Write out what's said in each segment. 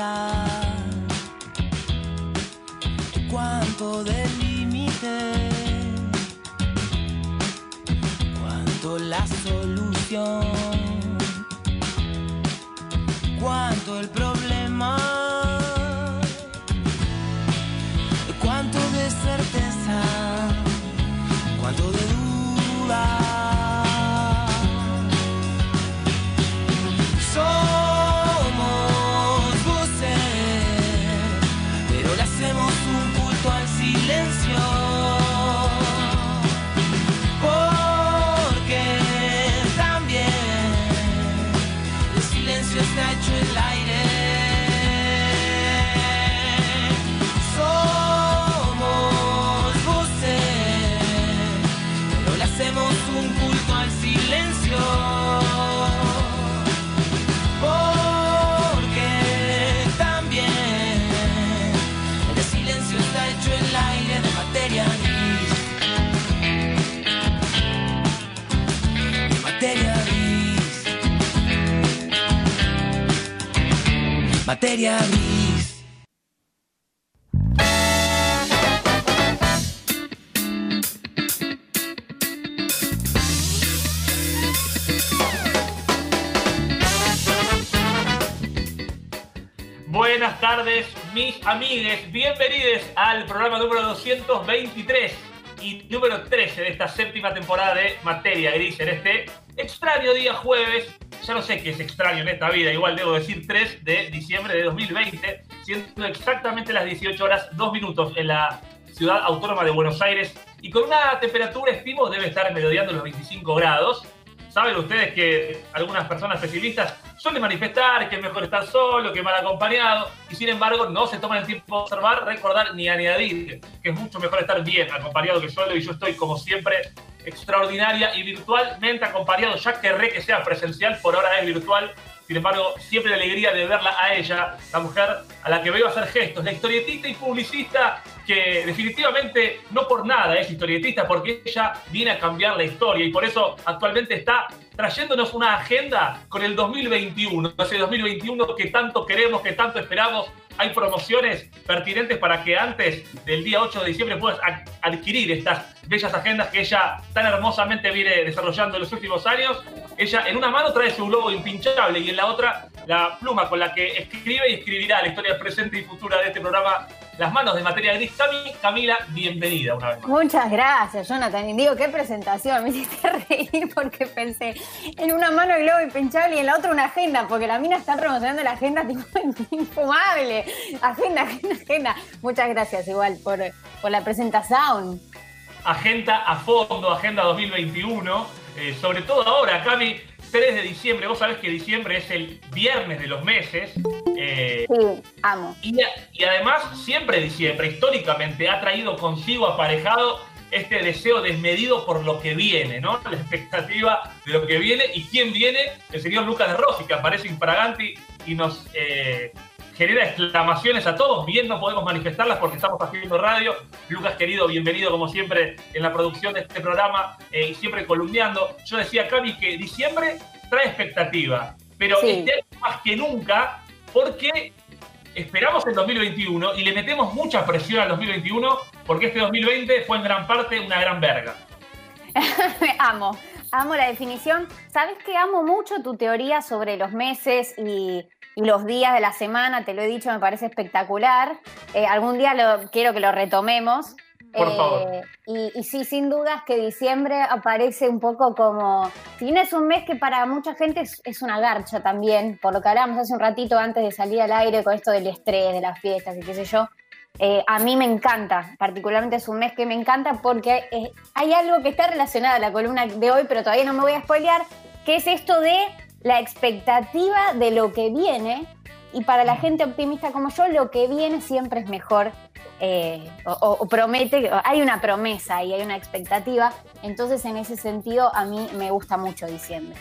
certeza, cuánto de límite, cuánto la solución, cuánto el problema, Materia gris. Buenas tardes, mis amigues. Bienvenidos al programa número 223 y número 13 de esta séptima temporada de Materia Gris en este extraño día jueves. Ya no sé qué es extraño en esta vida, igual debo decir 3 de diciembre de 2020, siendo exactamente las 18 horas 2 minutos en la ciudad autónoma de Buenos Aires y con una temperatura, estimo, debe estar merodeando los 25 grados. Saben ustedes que algunas personas pesimistas suelen manifestar que es mejor estar solo que mal acompañado y sin embargo no se toman el tiempo de observar, recordar ni añadir que es mucho mejor estar bien acompañado que solo y yo estoy como siempre extraordinaria y virtualmente acompañado, ya querré que sea presencial, por ahora es virtual, sin embargo siempre la alegría de verla a ella, la mujer a la que veo hacer gestos, la historietista y publicista que definitivamente no por nada es historietista, porque ella viene a cambiar la historia y por eso actualmente está trayéndonos una agenda con el 2021, ese 2021 que tanto queremos, que tanto esperamos. Hay promociones pertinentes para que antes del día 8 de diciembre puedas ad- adquirir estas bellas agendas que ella tan hermosamente viene desarrollando en los últimos años. Ella en una mano trae su globo impinchable y en la otra la pluma con la que escribe y escribirá la historia presente y futura de este programa Las manos de materia gris. Cami, Camila, bienvenida una vez más. Muchas gracias, Jonathan. Y digo, qué presentación. Me hiciste reír porque pensé en una mano el globo impinchable y en la otra una agenda, porque la mina está promocionando la agenda tipo infumable. Agenda, agenda, agenda. Muchas gracias igual por, por la presentación. agenda a fondo, agenda 2021, eh, sobre todo ahora, Cami, 3 de diciembre, vos sabés que diciembre es el viernes de los meses, eh, Sí, amo. y, y además siempre diciembre, históricamente, ha traído consigo aparejado este deseo desmedido por lo que viene, ¿no? La expectativa de lo que viene, y quién viene, el señor Lucas de Rossi, que aparece infraganti y nos eh, genera exclamaciones a todos, bien no podemos manifestarlas porque estamos haciendo radio. Lucas, querido, bienvenido como siempre en la producción de este programa eh, y siempre columniando. Yo decía, Cami, que diciembre trae expectativa, pero Sí. este año más que nunca, porque esperamos el 2021 y le metemos mucha presión al 2021 porque este 2020 fue en gran parte una gran verga. amo, amo la definición. ¿Sabes que amo mucho tu teoría sobre los meses y, y los días de la semana? Te lo he dicho, me parece espectacular. Eh, algún día lo, quiero que lo retomemos. Por Eh, favor. Y, y sí, sin dudas que diciembre aparece un poco como, si bien es un mes que para mucha gente es, es una garcha también, por lo que hablábamos hace un ratito antes de salir al aire con esto del estrés, de las fiestas y qué sé yo, eh, a mí me encanta, particularmente es un mes que me encanta porque eh, hay algo que está relacionado a la columna de hoy, pero todavía no me voy a spoilear, que es esto de la expectativa de lo que viene. Y para la gente optimista como yo, lo que viene siempre es mejor. eh, o, o- o promete, hay una promesa y hay una expectativa. Entonces, en ese sentido, a mí me gusta mucho diciembre.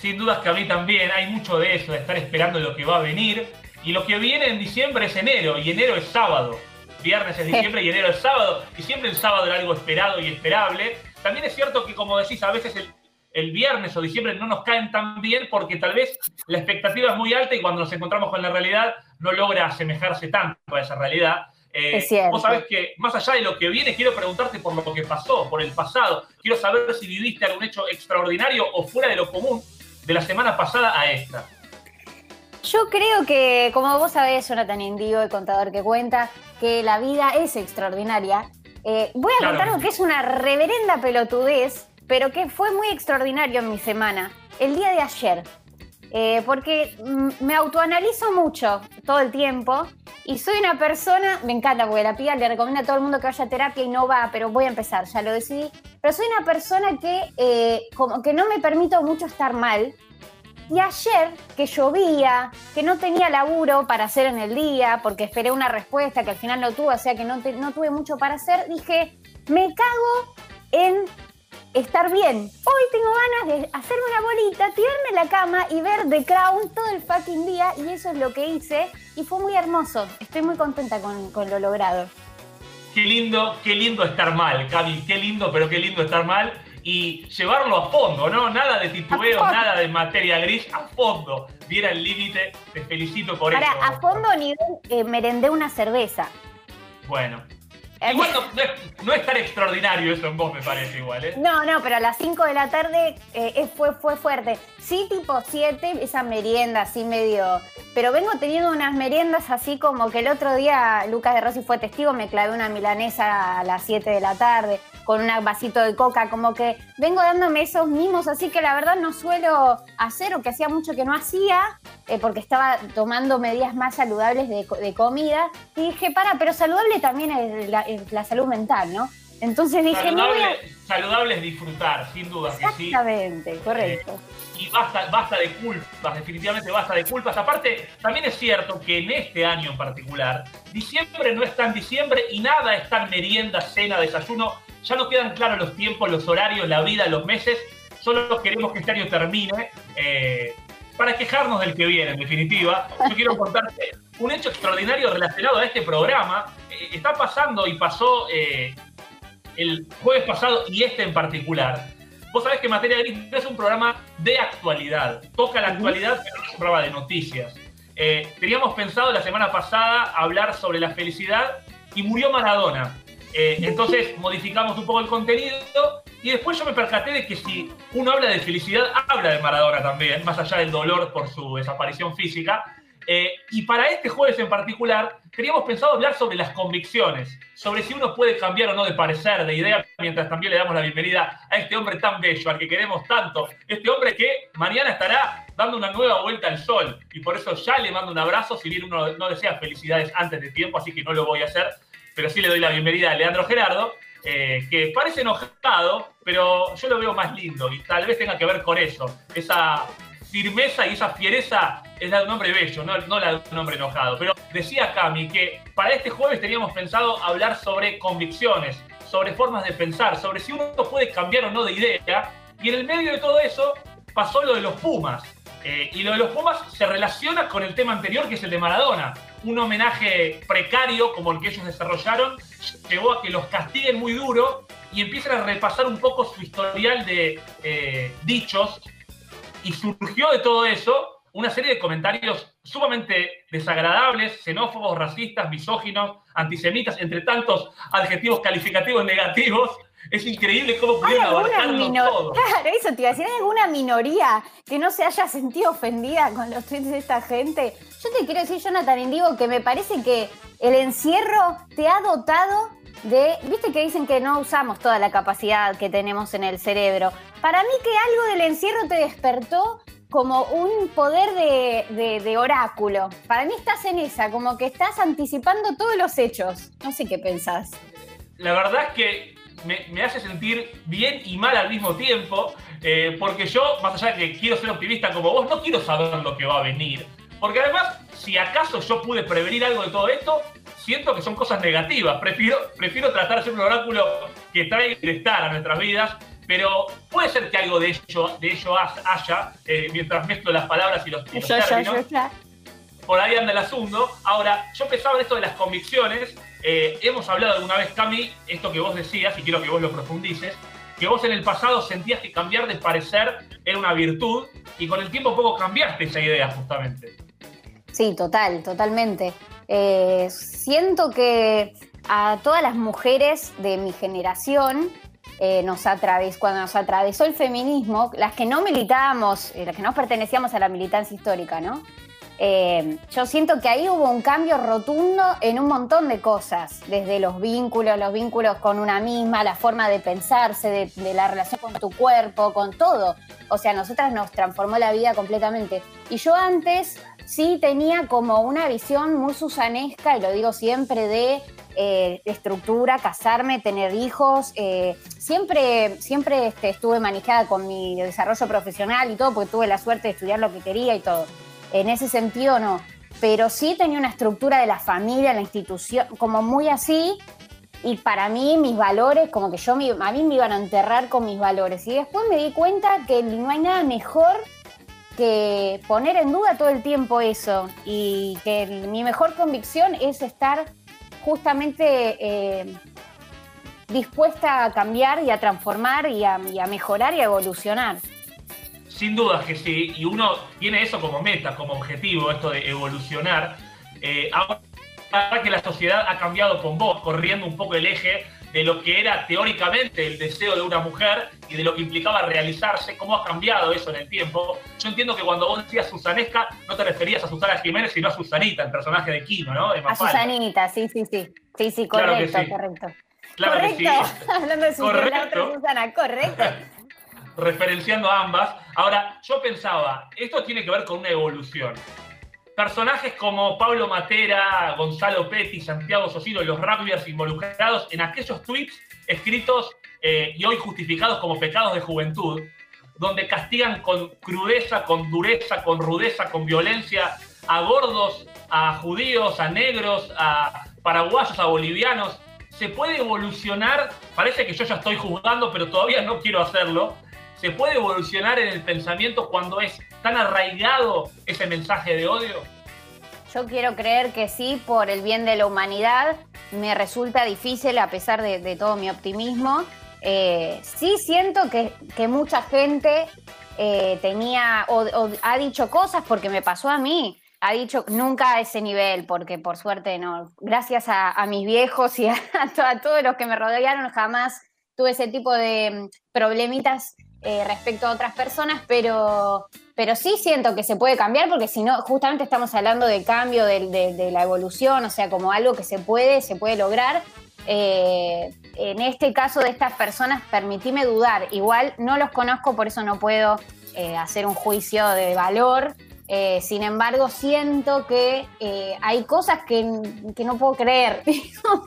Sin dudas que a mí también hay mucho de eso, de estar esperando lo que va a venir. Y lo que viene en diciembre es enero, y enero es sábado. Viernes es diciembre y enero es sábado. Y siempre el sábado era algo esperado y esperable. También es cierto que, como decís, a veces el, el viernes o diciembre no nos caen tan bien porque tal vez la expectativa es muy alta y cuando nos encontramos con la realidad no logra asemejarse tanto a esa realidad. Eh, es cierto. Vos sabés que más allá de lo que viene, quiero preguntarte por lo que pasó, por el pasado. Quiero saber si viviste algún hecho extraordinario o fuera de lo común de la semana pasada a esta. Yo creo que, como vos sabés, Jonathan Indigo, el contador que cuenta, que la vida es extraordinaria. Eh, voy a Claro. contar algo que es una reverenda pelotudez, pero que fue muy extraordinario en mi semana. El día de ayer. Eh, porque mm, me autoanalizo mucho todo el tiempo y soy una persona, me encanta porque la piba le recomienda a todo el mundo que vaya a terapia y no va, pero voy a empezar, ya lo decidí. Pero soy una persona que eh, como que no me permito mucho estar mal y ayer, que llovía, que no tenía laburo para hacer en el día, porque esperé una respuesta que al final no tuve, o sea que no, tuve mucho para hacer, dije, me cago en estar bien. Hoy tengo ganas de hacerme una bolita, tirarme en la cama y ver The Crown todo el fucking día, y eso es lo que hice, y fue muy hermoso. Estoy muy contenta con, con lo logrado. Qué lindo, qué lindo estar mal, Cami, qué lindo, pero qué lindo estar mal y llevarlo a fondo, ¿no? Nada de fondo. nada de materia gris, a fondo. Viera el límite, te felicito por Ahora, eso. a fondo nivel eh, merendé una cerveza. Bueno. Eh, Igual no, no es, no es tan extraordinario eso en vos, me parece igual, ¿eh? No, no, pero a las 5 de la tarde eh, fue, fue fuerte. Sí, tipo 7, esa merienda así medio. Pero vengo teniendo unas meriendas así como que el otro día Lucas de Rossi fue testigo, me clavé una milanesa a las 7 de la tarde con un vasito de coca, como que vengo dándome esos mimos, así que la verdad no suelo hacer o que hacía mucho que no hacía, eh, porque estaba tomando medidas más saludables de, de comida. Y dije, para, pero saludable también es la, es la salud mental, ¿no? Entonces dije, no voy a... Saludable, saludable es disfrutar, sin duda que sí. Exactamente, correcto. y basta, basta de culpas, definitivamente basta de culpas. Aparte, también es cierto que en este año en particular, diciembre no es tan diciembre y nada es tan merienda, cena, desayuno. Ya no quedan claros los tiempos, los horarios, la vida, los meses. Solo queremos que este año termine eh, para quejarnos del que viene, en definitiva. Yo quiero contarte un hecho extraordinario relacionado a este programa. Eh, está pasando y pasó eh, el jueves pasado y este en particular. Vos sabés que Materia Gris no es un programa de actualidad. Toca la actualidad, pero no es un programa de noticias. Eh, teníamos pensado la semana pasada hablar sobre la felicidad y murió Maradona. Eh, entonces modificamos un poco el contenido y después yo me percaté de que si uno habla de felicidad, habla de Maradona también, más allá del dolor por su desaparición física. Eh, y para este jueves en particular, teníamos pensado hablar sobre las convicciones, sobre si uno puede cambiar o no de parecer, de idea, mientras también le damos la bienvenida a este hombre tan bello, al que queremos tanto, este hombre que mañana estará dando una nueva vuelta al sol, y por eso ya le mando un abrazo, si bien uno no desea felicidades antes de tiempo, así que no lo voy a hacer, pero sí le doy la bienvenida a Leandro Gerardo, eh, que parece enojado, pero yo lo veo más lindo, y tal vez tenga que ver con eso, esa firmeza y esa fiereza es la de un hombre bello, no, no la de un hombre enojado. Pero decía Cami que para este jueves teníamos pensado hablar sobre convicciones, sobre formas de pensar, sobre si uno puede cambiar o no de idea. Y en el medio de todo eso pasó lo de los Pumas. Eh, y lo de los Pumas se relaciona con el tema anterior, que es el de Maradona. Un homenaje precario como el que ellos desarrollaron llevó a que los castiguen muy duro y empiezan a repasar un poco su historial de eh, dichos y surgió de todo eso una serie de comentarios sumamente desagradables, xenófobos, racistas, misóginos, antisemitas, entre tantos adjetivos calificativos negativos. Es increíble cómo ¿Hay pudieron abarcarlo todo. Claro, eso te iba a decir, ¿hay alguna minoría que no se haya sentido ofendida con los tweets de esta gente? Yo te quiero decir, Jonathan Indigo, que me parece que el encierro te ha dotado de. Viste que dicen que no usamos toda la capacidad que tenemos en el cerebro. Para mí, que algo del encierro te despertó como un poder de, de- de oráculo. Para mí estás en esa, como que estás anticipando todos los hechos. No sé qué pensás. La verdad es que me, me hace sentir bien y mal al mismo tiempo, eh, porque yo, más allá de que quiero ser optimista como vos, no quiero saber lo que va a venir. Porque además, si acaso yo pude prevenir algo de todo esto, siento que son cosas negativas. Prefiero, prefiero tratar de ser un oráculo que trae bienestar a nuestras vidas, pero puede ser que algo de ello, de ello haya, eh, mientras mezclo las palabras y los, y los términos por ahí anda el asunto. Ahora, yo pensaba en esto de las convicciones. Eh, hemos hablado alguna vez, Cami, esto que vos decías, y quiero que vos lo profundices, que vos en el pasado sentías que cambiar de parecer era una virtud y con el tiempo poco cambiaste esa idea justamente. Sí, total, totalmente. Eh, siento que a todas las mujeres de mi generación eh, nos atravesó, cuando nos atravesó el feminismo, las que no militábamos, las que no pertenecíamos a la militancia histórica, ¿no? Eh, yo siento que ahí hubo un cambio rotundo en un montón de cosas, desde los vínculos, los vínculos con una misma, la forma de pensarse, de, la relación con tu cuerpo, con todo. O sea, nosotras nos transformó la vida completamente. Y yo antes sí tenía como una visión muy susanesca, y lo digo siempre, de eh, estructura, casarme, tener hijos. Eh, siempre siempre este, estuve manejada con mi desarrollo profesional y todo, porque tuve la suerte de estudiar lo que quería y todo. En ese sentido no. Pero sí tenía una estructura de la familia, la institución, como muy así. Y para mí mis valores, como que yo, a mí me iban a enterrar con mis valores. Y después me di cuenta que no hay nada mejor que poner en duda todo el tiempo eso. Y que mi mejor convicción es estar justamente eh, dispuesta a cambiar y a transformar y a mejorar y a evolucionar. Sin dudas que sí, y uno tiene eso como meta, como objetivo, esto de evolucionar. Eh, ahora que la sociedad ha cambiado con vos, corriendo un poco el eje de lo que era teóricamente el deseo de una mujer y de lo que implicaba realizarse, cómo ha cambiado eso en el tiempo. Yo entiendo que cuando vos decías Susanesca, no te referías a Susana Jiménez, sino a Susanita, el personaje de Kino, ¿no? a Susanita, sí, sí, sí. Sí, sí, correcto, correcto. Claro correcto. Que sí. Hablando de Susana, Susana, correcto. referenciando a ambas. Ahora, yo pensaba, esto tiene que ver con una evolución. Personajes como Pablo Matera, Gonzalo Petti, Santiago Sosino, los rugbyers involucrados en aquellos tweets escritos eh, y hoy justificados como pecados de juventud, donde castigan con crudeza, con dureza, con rudeza, con violencia a gordos, a judíos, a negros, a paraguayos, a bolivianos. Se puede evolucionar, parece que yo ya estoy juzgando, pero todavía no quiero hacerlo, ¿Se puede evolucionar en el pensamiento cuando es tan arraigado ese mensaje de odio? Yo quiero creer que sí, por el bien de la humanidad. Me resulta difícil a pesar de, todo mi optimismo. Eh, sí siento que, mucha gente eh, tenía o, ha dicho cosas porque me pasó a mí. Ha dicho nunca a ese nivel, porque por suerte no. Gracias a, mis viejos y a, a todos los que me rodearon, jamás tuve ese tipo de mm, problemitas eh, respecto a otras personas, pero, pero sí siento que se puede cambiar porque si no, justamente estamos hablando del cambio, de, la evolución, o sea, como algo que se puede, se puede lograr. Eh, en este caso de estas personas, permitíme dudar. Igual no los conozco, por eso no puedo eh, hacer un juicio de valor. sin embargo, siento que hay cosas que, no puedo creer. ¿Cómo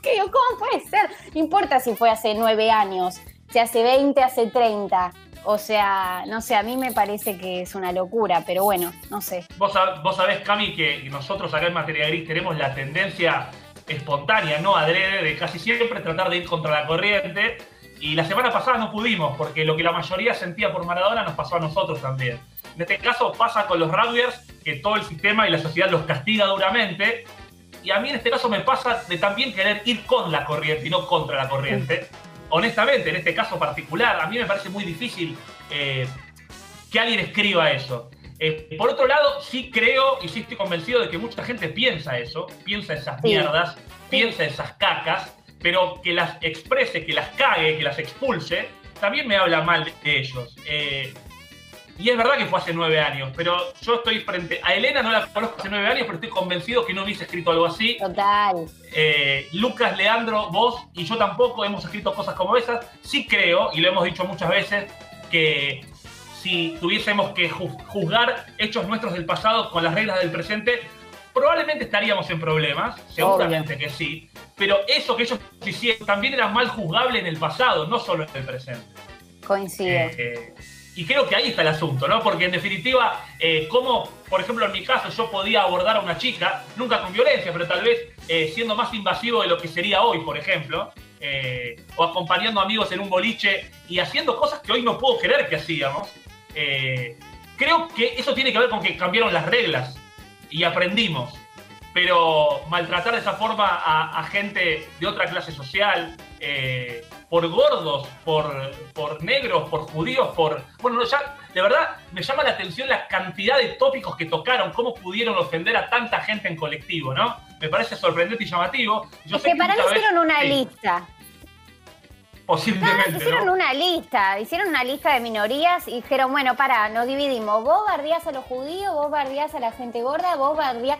puede ser? No importa si fue hace nueve años, si hace 20, hace 30. O sea, no sé, a mí me parece que es una locura, pero bueno, no sé. Vos, vos sabés, Cami, que nosotros acá en Materia Gris tenemos la tendencia espontánea, no adrede, de casi siempre tratar de ir contra la corriente. Y la semana pasada no pudimos, porque lo que la mayoría sentía por Maradona nos pasó a nosotros también. En este caso pasa con los rugbyers, que todo el sistema y la sociedad los castiga duramente. Y a mí en este caso me pasa de también querer ir con la corriente y no contra la corriente honestamente, en este caso particular, a mí me parece muy difícil eh, que alguien escriba eso. Eh, por otro lado, sí creo y sí estoy convencido de que mucha gente piensa eso, piensa esas mierdas, piensa esas cacas, pero que las exprese, que las cague, que las expulse, también me habla mal de ellos. Eh, y es verdad que fue hace nueve años, pero yo estoy frente a Elena, no la conozco hace nueve años, pero estoy convencido que no hubiese escrito algo así. Total. Eh, Lucas, Leandro, vos y yo tampoco hemos escrito cosas como esas. Sí creo, y lo hemos dicho muchas veces, que si tuviésemos que juzgar hechos nuestros del pasado con las reglas del presente, probablemente estaríamos en problemas, seguramente que sí, pero eso que ellos hicieron también era mal juzgable en el pasado, no solo en el presente. Coincido. Eh, y creo que ahí está el asunto, ¿no? Porque en definitiva, eh, como, por ejemplo, en mi caso, yo podía abordar a una chica, nunca con violencia, pero tal vez eh, siendo más invasivo de lo que sería hoy, por ejemplo, eh, o acompañando amigos en un boliche y haciendo cosas que hoy no puedo creer que hacíamos, creo que eso tiene que ver con que cambiaron las reglas y aprendimos. Pero maltratar de esa forma a, gente de otra clase social, eh, por gordos, por, por negros, por judíos, por... Bueno, ya, de verdad me llama la atención la cantidad de tópicos que tocaron, cómo pudieron ofender a tanta gente en colectivo, ¿no? Me parece sorprendente y llamativo. Yo es que para mí hicieron una lista. Posiblemente. hicieron una lista, hicieron una lista de minorías y dijeron, bueno, para, nos dividimos. Vos bardías a los judíos, vos bardías a la gente gorda, vos bardías.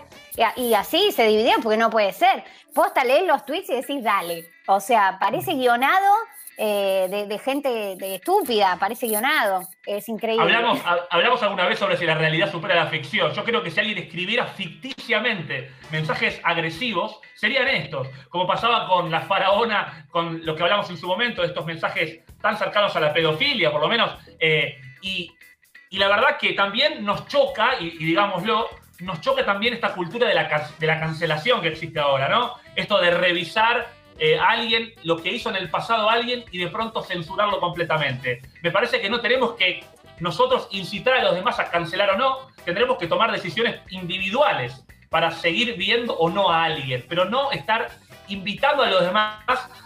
Y así se dividieron porque no puede ser. Posta lees los tweets y decís, dale. O sea, parece guionado eh, de, gente de estúpida, parece guionado. Es increíble. Hablamos, hablamos alguna vez sobre si la realidad supera la ficción. Yo creo que si alguien escribiera ficticiamente mensajes agresivos, serían estos. Como pasaba con la faraona, con lo que hablamos en su momento, de estos mensajes tan cercanos a la pedofilia, por lo menos. Eh, y, la verdad que también nos choca, y, digámoslo, nos choca también esta cultura de la, de la cancelación que existe ahora, ¿no? Esto de revisar eh, alguien, lo que hizo en el pasado alguien y de pronto censurarlo completamente. Me parece que no tenemos que nosotros incitar a los demás a cancelar o no, tendremos que tomar decisiones individuales para seguir viendo o no a alguien, pero no estar invitando a los demás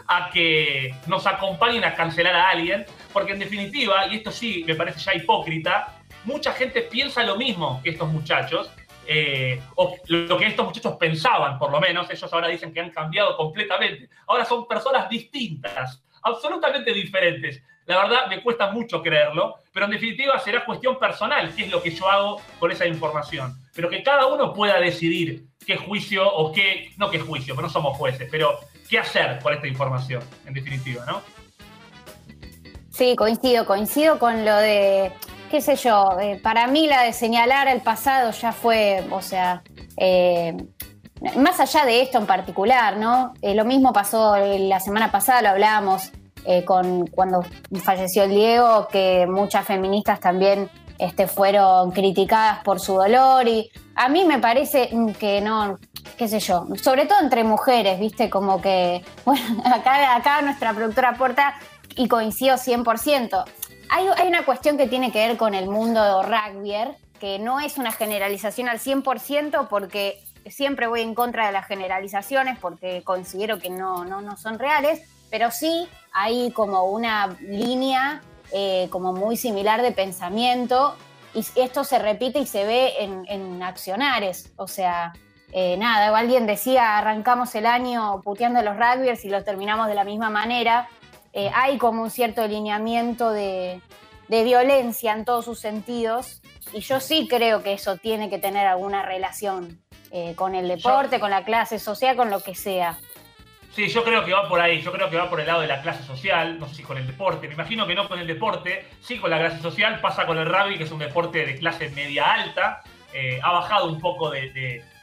a que nos acompañen a cancelar a alguien, porque en definitiva, y esto sí me parece ya hipócrita, mucha gente piensa lo mismo que estos muchachos eh, o lo que estos muchachos pensaban, por lo menos, ellos ahora dicen que han cambiado completamente. Ahora son personas distintas, absolutamente diferentes. La verdad me cuesta mucho creerlo, pero en definitiva será cuestión personal qué es lo que yo hago con esa información. Pero que cada uno pueda decidir qué juicio o qué, no qué juicio, pero no somos jueces, pero qué hacer con esta información, en definitiva, ¿no? Sí, coincido, coincido con lo de qué sé yo, eh, para mí la de señalar el pasado ya fue, o sea, eh, más allá de esto en particular, ¿no? Eh, lo mismo pasó la semana pasada, lo hablábamos con cuando falleció el Diego, que muchas feministas también este, fueron criticadas por su dolor y a mí me parece que no, qué sé yo, sobre todo entre mujeres, viste, como que, bueno, acá, acá nuestra productora aporta y coincido 100%. Hay, una cuestión que tiene que ver con el mundo rugby, que no es una generalización al 100% porque siempre voy en contra de las generalizaciones porque considero que no, no, son reales, pero sí hay como una línea eh, como muy similar de pensamiento y esto se repite y se ve en, accionares, o sea, eh, nada, alguien decía arrancamos el año puteando los rugbyers y lo terminamos de la misma manera, eh, hay como un cierto alineamiento de, violencia en todos sus sentidos y yo sí creo que eso tiene que tener alguna relación eh, con el deporte, con la clase social, con lo que sea. Sí, yo creo que va por ahí, yo creo que va por el lado de la clase social, no sé si con el deporte, me imagino que no con el deporte, sí con la clase social, pasa con el rugby, que es un deporte de clase media alta, eh, ha bajado un poco de,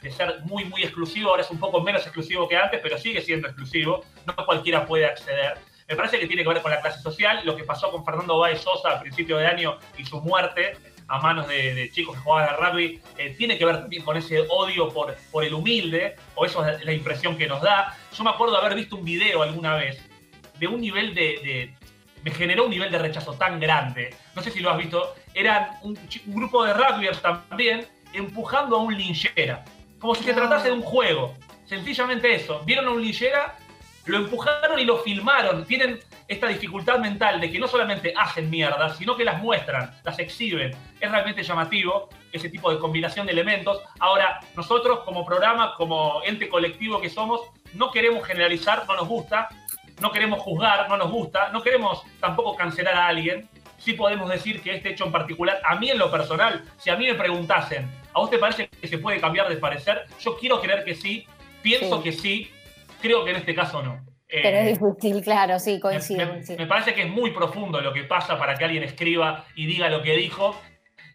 de, ser muy, muy exclusivo, ahora es un poco menos exclusivo que antes, pero sigue siendo exclusivo, no cualquiera puede acceder. Me parece que tiene que ver con la clase social, lo que pasó con Fernando Báez Sosa a principio de año y su muerte a manos de, chicos que jugaban al rugby, eh, tiene que ver también con ese odio por, por el humilde, o eso es la impresión que nos da. Yo me acuerdo de haber visto un video alguna vez de un nivel de, me generó un nivel de rechazo tan grande. No sé si lo has visto. Eran un, grupo de rugbyers también empujando a un linchera. Como si se tratase de un juego. Sencillamente eso. Vieron a un linchera lo empujaron y lo filmaron. Tienen esta dificultad mental de que no solamente hacen mierda, sino que las muestran, las exhiben. Es realmente llamativo ese tipo de combinación de elementos. Ahora, nosotros como programa, como ente colectivo que somos, no queremos generalizar, no nos gusta, no queremos juzgar, no nos gusta, no queremos tampoco cancelar a alguien. Sí podemos decir que este hecho en particular, a mí en lo personal, si a mí me preguntasen, ¿a vos te parece que se puede cambiar de parecer? Yo quiero creer que sí, pienso que sí, Creo que en este caso no. Pero es eh, difícil, claro, sí, coincido. Me, parece que es muy profundo lo que pasa para que alguien escriba y diga lo que dijo.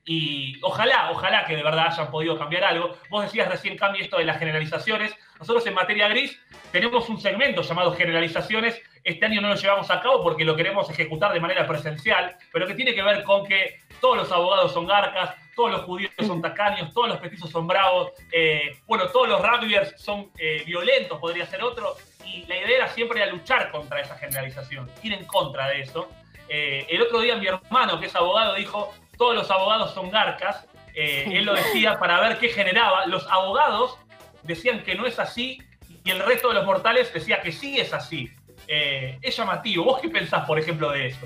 Y ojalá, ojalá que de verdad hayan podido cambiar algo. Vos decías recién cambio esto de las generalizaciones. Nosotros en materia gris tenemos un segmento llamado generalizaciones. Este año no lo llevamos a cabo porque lo queremos ejecutar de manera presencial, pero que tiene que ver con que todos los abogados son garcas, todos los judíos son tacaños, todos los petizos son bravos, eh, bueno, todos los rugbyers son eh, violentos, podría ser otro, y la idea era siempre luchar contra esa generalización, ir en contra de eso. Eh, el otro día mi hermano, que es abogado, dijo, todos los abogados son garcas, él lo decía para ver qué generaba, los abogados decían que no es así y el resto de los mortales decía que sí es así. es llamativo. ¿Vos qué pensás, por ejemplo, de eso?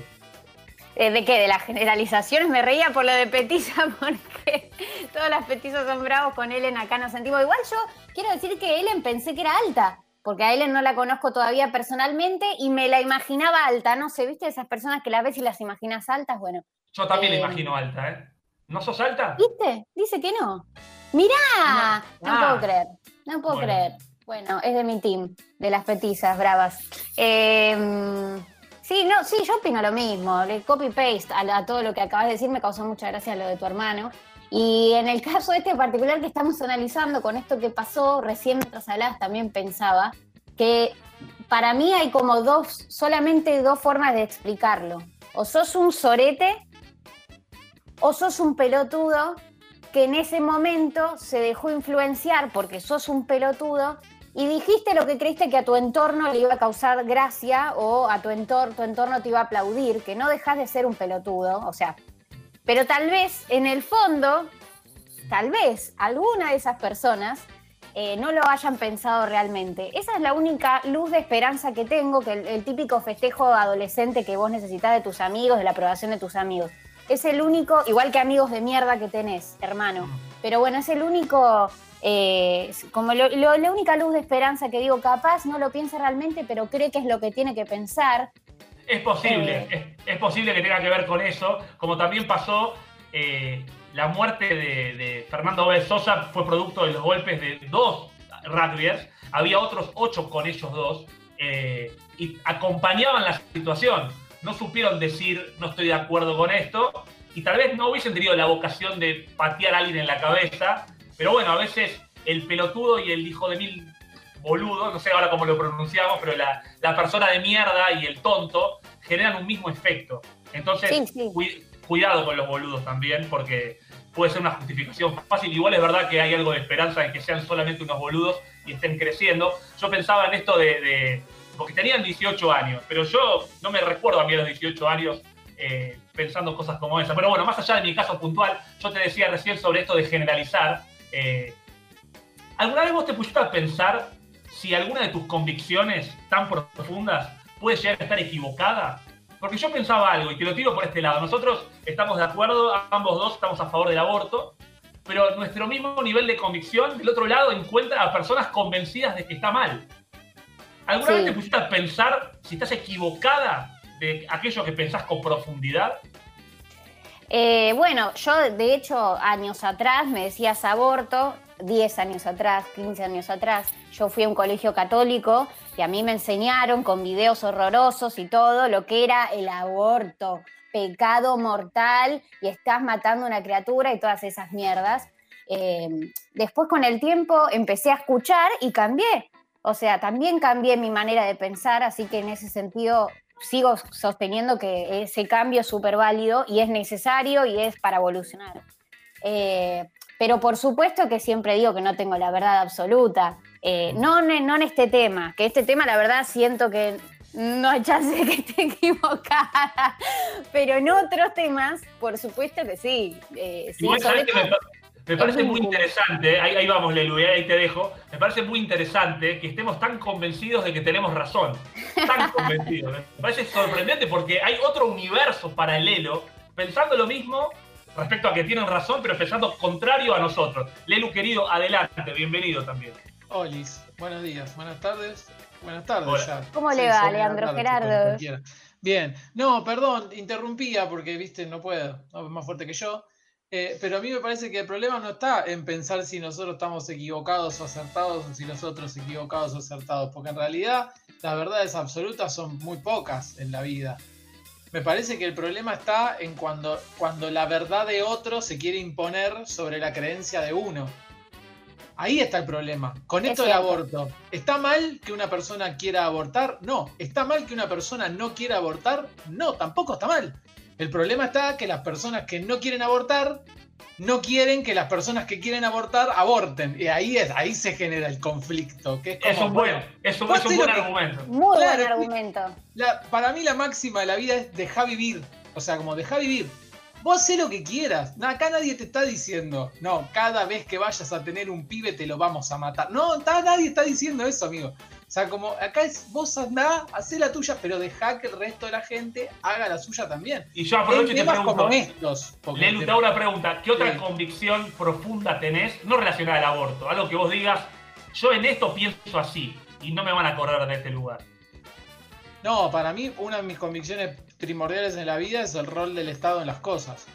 Eh, ¿De qué? ¿De las generalizaciones? Me reía por lo de Petiza porque todas las petizas son bravos con Ellen acá nos sentimos. Igual yo quiero decir que Ellen pensé que era alta, porque a Ellen no la conozco todavía personalmente y me la imaginaba alta. No sé, ¿viste esas personas que la ves y las imaginas altas? Bueno. Yo también la imagino alta, ¿eh? ¿No sos alta? ¿Viste? Dice que no. ¡Mirá! No, puedo ah. creer. No puedo creer. Bueno, es de mi team, de las petizas bravas. Em, sí, no, sí, yo opino lo mismo. Le copy-paste a, todo lo que acabas de decir me causó mucha gracia lo de tu hermano. Y en el caso este particular que estamos analizando con esto que pasó, recién mientras también pensaba que para mí hay como dos, solamente dos formas de explicarlo. O sos un sorete o sos un pelotudo que en ese momento se dejó influenciar porque sos un pelotudo y dijiste lo que creíste que a tu entorno le iba a causar gracia o a tu entorno, tu entorno te iba a aplaudir, que no dejas de ser un pelotudo, o sea, pero tal vez en el fondo, tal vez alguna de esas personas eh, no lo hayan pensado realmente. Esa es la única luz de esperanza que tengo, que el, el típico festejo adolescente que vos necesitas de tus amigos, de la aprobación de tus amigos. Es el único, igual que amigos de mierda que tenés, hermano. Pero bueno, es el único eh, como la única luz de esperanza que digo, capaz no lo piensa realmente, pero cree que es lo que tiene que pensar. Es posible, eh, es, posible que tenga que ver con eso, como también pasó eh, la muerte de, Fernando Bel Sosa fue producto de los golpes de dos rugbyers, había otros ocho con ellos dos, y acompañaban la situación, no supieron decir no estoy de acuerdo con esto, y tal vez no hubiesen tenido la vocación de patear a alguien en la cabeza, pero bueno, a veces el pelotudo y el hijo de mil boludo, no sé ahora cómo lo pronunciamos, pero la, persona de mierda y el tonto generan un mismo efecto. Entonces, cuidado con los boludos también, porque puede ser una justificación fácil. Igual es verdad que hay algo de esperanza en que sean solamente unos boludos y estén creciendo. Yo pensaba en esto de, porque tenían 18 años, pero yo no me recuerdo a mí a los 18 años eh, pensando cosas como esa. Pero bueno, más allá de mi caso puntual, yo te decía recién sobre esto de generalizar. Eh, ¿Alguna vez vos te pusiste a pensar si alguna de tus convicciones tan profundas puede llegar a estar equivocada? Porque yo pensaba algo y te lo tiro por este lado. Nosotros estamos de acuerdo, ambos dos estamos a favor del aborto, pero nuestro mismo nivel de convicción del otro lado encuentra a personas convencidas de que está mal. ¿Alguna vez te pusiste a pensar si estás equivocada de aquello que pensás con profundidad? Eh, bueno, yo de hecho años atrás me decías aborto, 10 años atrás, 15 años atrás, yo fui a un colegio católico y a mí me enseñaron con videos horrorosos y todo lo que era el aborto, pecado mortal y estás matando a una criatura y todas esas mierdas. Eh, después con el tiempo empecé a escuchar y cambié. O sea, también cambié mi manera de pensar, así que en ese sentido sigo sosteniendo que ese cambio es súper válido y es necesario y es para evolucionar. Eh, pero por supuesto que siempre digo que no tengo la verdad absoluta. Eh, no, no en este tema, que este tema la verdad siento que no hay chance de que esté equivocada. Pero en otros temas, por supuesto que sí. Eh, me, parece muy interesante, ahí, vamos, Lelu, ahí te dejo. Me parece muy interesante que estemos tan convencidos de que tenemos razón. Tan convencidos. Me parece sorprendente porque hay otro universo paralelo pensando lo mismo respecto a que tienen razón, pero pensando contrario a nosotros. Lelu, querido, adelante, bienvenido también. Olis, buenos días, buenas tardes. Buenas tardes. ¿Cómo le va, Leandro Gerardo? Bien, no, perdón, interrumpía porque, viste, no puedo, es más fuerte que yo. Eh, pero a mí me parece que el problema no está en pensar si nosotros estamos equivocados o acertados o si nosotros equivocados o acertados, porque en realidad las verdades absolutas son muy pocas en la vida. Me parece que el problema está en cuando, cuando la verdad de otro se quiere imponer sobre la creencia de uno. Ahí está el problema. Con esto del aborto. ¿Está mal que una persona quiera abortar? No. ¿Está mal que una persona no quiera abortar? No, tampoco está mal. El problema está que las personas que no quieren abortar no quieren que las personas que quieren abortar aborten. Y ahí es, ahí se genera el conflicto. Que es, un buen, es un, buen argumento. Muy buen argumento. para mí la máxima de la vida es dejar vivir. O sea, como dejar vivir. Vos sé lo que quieras. Acá nadie te está diciendo, no, cada vez que vayas a tener un pibe te lo vamos a matar. No, nadie está diciendo eso, amigo. O sea, como acá es vos andá, hacé la tuya, pero dejá que el resto de la gente haga la suya también. Y yo aprovecho y te pregunto, como estos. Lelu, te- te hago una pregunta. ¿Qué otra Sí. convicción profunda tenés, no relacionada al aborto? Algo que vos digas, yo en esto pienso así y no me van a correr de este lugar. No, para mí una de mis convicciones primordiales en la vida es el rol del Estado en las cosas.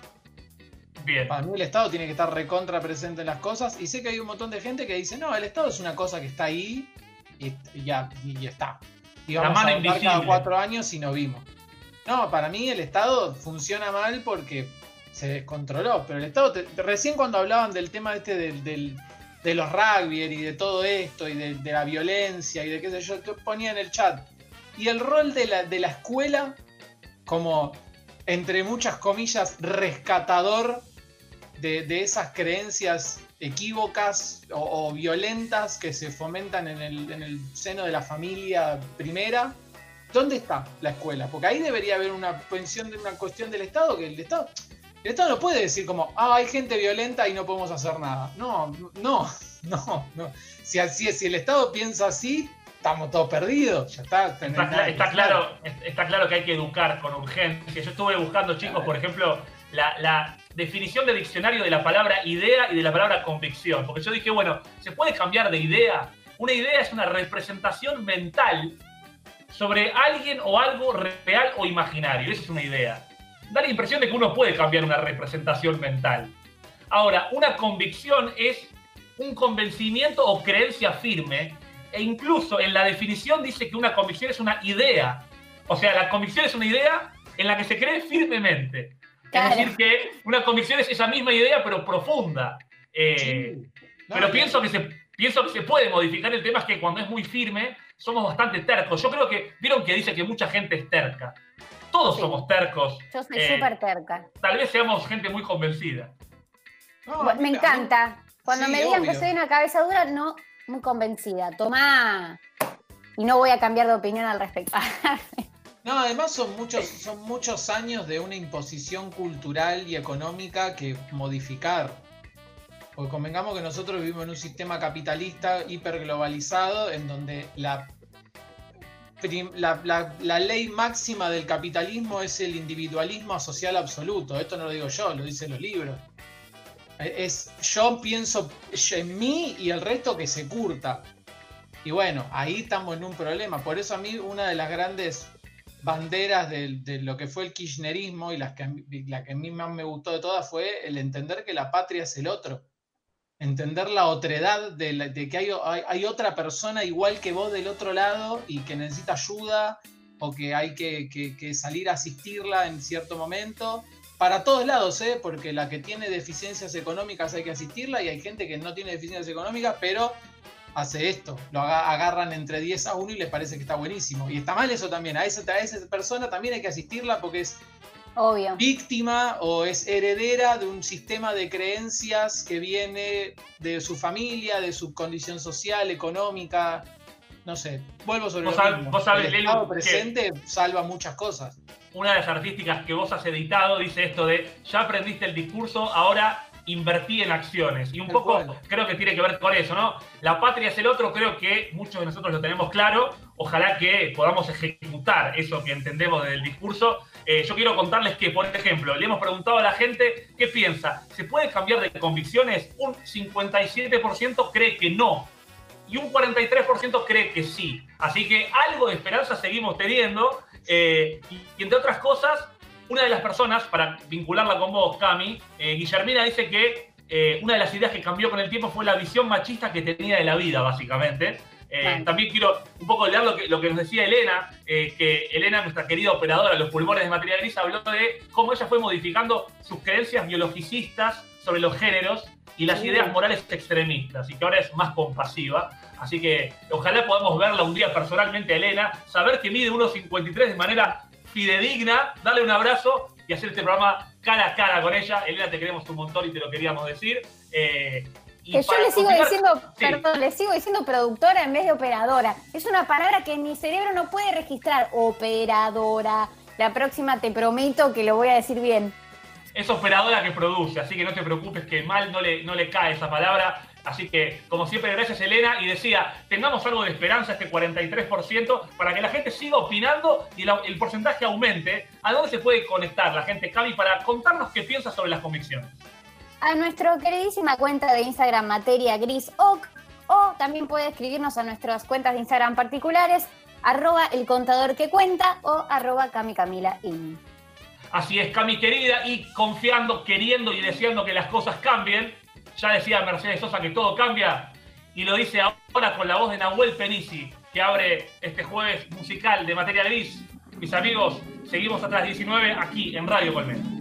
Bien. Para mí el Estado tiene que estar recontra presente en las cosas y sé que hay un montón de gente que dice, no, el Estado es una cosa que está ahí y, ya, y está. Y La mano a votar cada invisible. cuatro años y no vimos. No, para mí el Estado funciona mal porque se descontroló, pero el Estado, te- recién cuando hablaban del tema este del, del- de los rugby y de todo esto y de, de la violencia y de qué sé yo, te ponía en el chat. Y el rol de la, de la escuela como, entre muchas comillas, rescatador de, de esas creencias equívocas o, o violentas que se fomentan en el, en el seno de la familia primera. ¿Dónde está la escuela? Porque ahí debería haber una pensión de una cuestión del Estado que el Estado. El Estado no puede decir como, ah, hay gente violenta y no podemos hacer nada. No, no, no, no. Si, así, si el Estado piensa así, estamos todos perdidos. Ya está. claro, está claro que hay que educar con urgencia. Yo estuve buscando, chicos, por ejemplo, la, la definición de diccionario de la palabra idea y de la palabra convicción. Porque yo dije, bueno, ¿se puede cambiar de idea? Una idea es una representación mental sobre alguien o algo real o imaginario. Eso es una idea. Da la impresión de que uno puede cambiar una representación mental. Ahora, una convicción es un convencimiento o creencia firme e incluso en la definición dice que una convicción es una idea. O sea, la convicción es una idea en la que se cree firmemente. Claro. Es decir, que una convicción es esa misma idea, pero profunda. Eh, Sí. No, pero pienso que, se, pienso que se puede modificar. El tema es que cuando es muy firme, somos bastante tercos. Yo creo que, vieron que dice que mucha gente es terca. Todos Sí. somos tercos. Yo soy Eh, súper terca. Tal vez seamos gente muy convencida. no, Bueno, me encanta. Cuando Sí, me digan que soy una cabeza dura, no, muy convencida. Tomá. Y no voy a cambiar de opinión al respecto. No, además son muchos, son muchos años de una imposición cultural y económica que modificar. Porque convengamos que nosotros vivimos en un sistema capitalista hiperglobalizado en donde la, la, la- la ley máxima del capitalismo es el individualismo social absoluto. Esto no lo digo yo, lo dicen los libros. Eh, Es yo pienso en mí y el resto que se curta. Y bueno, ahí estamos en un problema. Por eso a mí una de las grandes banderas de, lo que fue el kirchnerismo y las que, la que a mí más me gustó de todas fue el entender que la patria es el otro. Entender la otredad de, de que hay, hay- otra persona igual que vos del otro lado y que necesita ayuda o que hay que, que- que salir a asistirla en cierto momento. Para todos lados, ¿eh? porque la que tiene deficiencias económicas hay que asistirla y hay gente que no tiene deficiencias económicas, pero hace esto, lo aga- agarran entre 10 a 1 y les parece que está buenísimo. Y está mal eso también, a esa, a esa persona también hay que asistirla porque es Obvio. víctima o es heredera de un sistema de creencias que viene de su familia, de su condición social, económica, no sé. Vuelvo sobre Vos lo mismo. vos sabés, El estado presente salva muchas cosas. una de las artísticas que vos has editado dice esto de ya aprendiste el discurso, ahora invertí en acciones. Y un poco cual. creo que tiene que ver con eso, ¿no? La patria es el otro, creo que muchos de nosotros lo tenemos claro. Ojalá que podamos ejecutar eso que entendemos del discurso. Eh, yo quiero contarles que, por ejemplo, le hemos preguntado a la gente qué piensa. ¿Se puede cambiar de convicciones? Un 57% cree que no y un 43% cree que sí. Así que algo de esperanza seguimos teniendo. eh, y entre otras cosas, una de las personas, para vincularla con vos, Cami, eh, Guillermina dice que eh, una de las ideas que cambió con el tiempo fue la visión machista que tenía de la vida, básicamente. Eh, Claro. También quiero un poco leer lo que, lo que nos decía Elena, eh, que Elena, nuestra querida operadora de los pulmones de materia gris, habló de cómo ella fue modificando sus creencias biologicistas sobre los géneros y las Sí. ideas morales extremistas, y que ahora es más compasiva. Así que ojalá podamos verla un día personalmente a Elena, saber que mide 1,53 de manera fidedigna, darle un abrazo y hacer este programa cara a cara con ella. Elena, te queremos un montón y te lo queríamos decir. Eh, y Que yo le sigo diciendo, Sí. perdón, le sigo diciendo productora en vez de operadora. Es una palabra que mi cerebro no puede registrar. Operadora. La próxima te prometo que lo voy a decir bien. es operadora que produce, así que no te preocupes que mal no le, no le cae esa palabra. Así que, como siempre, gracias Elena. Y decía, tengamos algo de esperanza, este 43%, para que la gente siga opinando y la- el porcentaje aumente. ¿A dónde se puede conectar la gente, Cami, para contarnos qué piensa sobre las convicciones? A nuestra queridísima cuenta de Instagram Materia Gris Oc, o también puede escribirnos a nuestras cuentas de Instagram particulares, arroba el contador que cuenta o arroba Cami Camila In. Así es, Cami querida, y confiando, queriendo y deseando que las cosas cambien. Ya decía Mercedes Sosa que todo cambia, y lo dice ahora con la voz de Nahuel Penisi, que abre este jueves musical de materia gris. Mis amigos, seguimos atrás 19 aquí en Radio Colmena.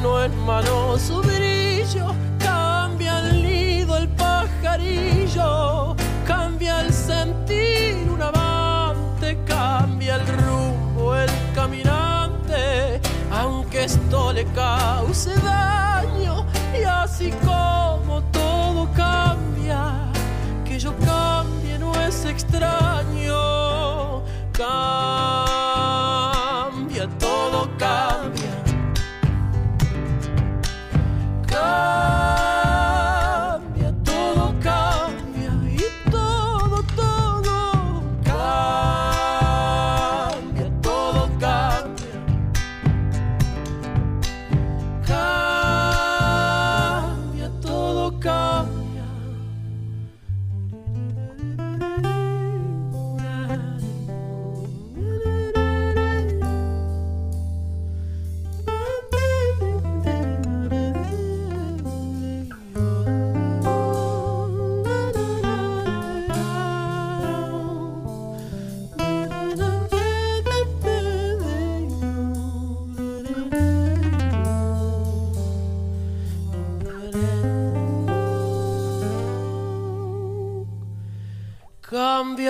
Mano en su brillo, cambia el nido el pajarillo, cambia el sentir un amante, cambia el rumbo el caminante, aunque esto le cause daño, y así como todo cambia, que yo cambie no es extraño. Cambia,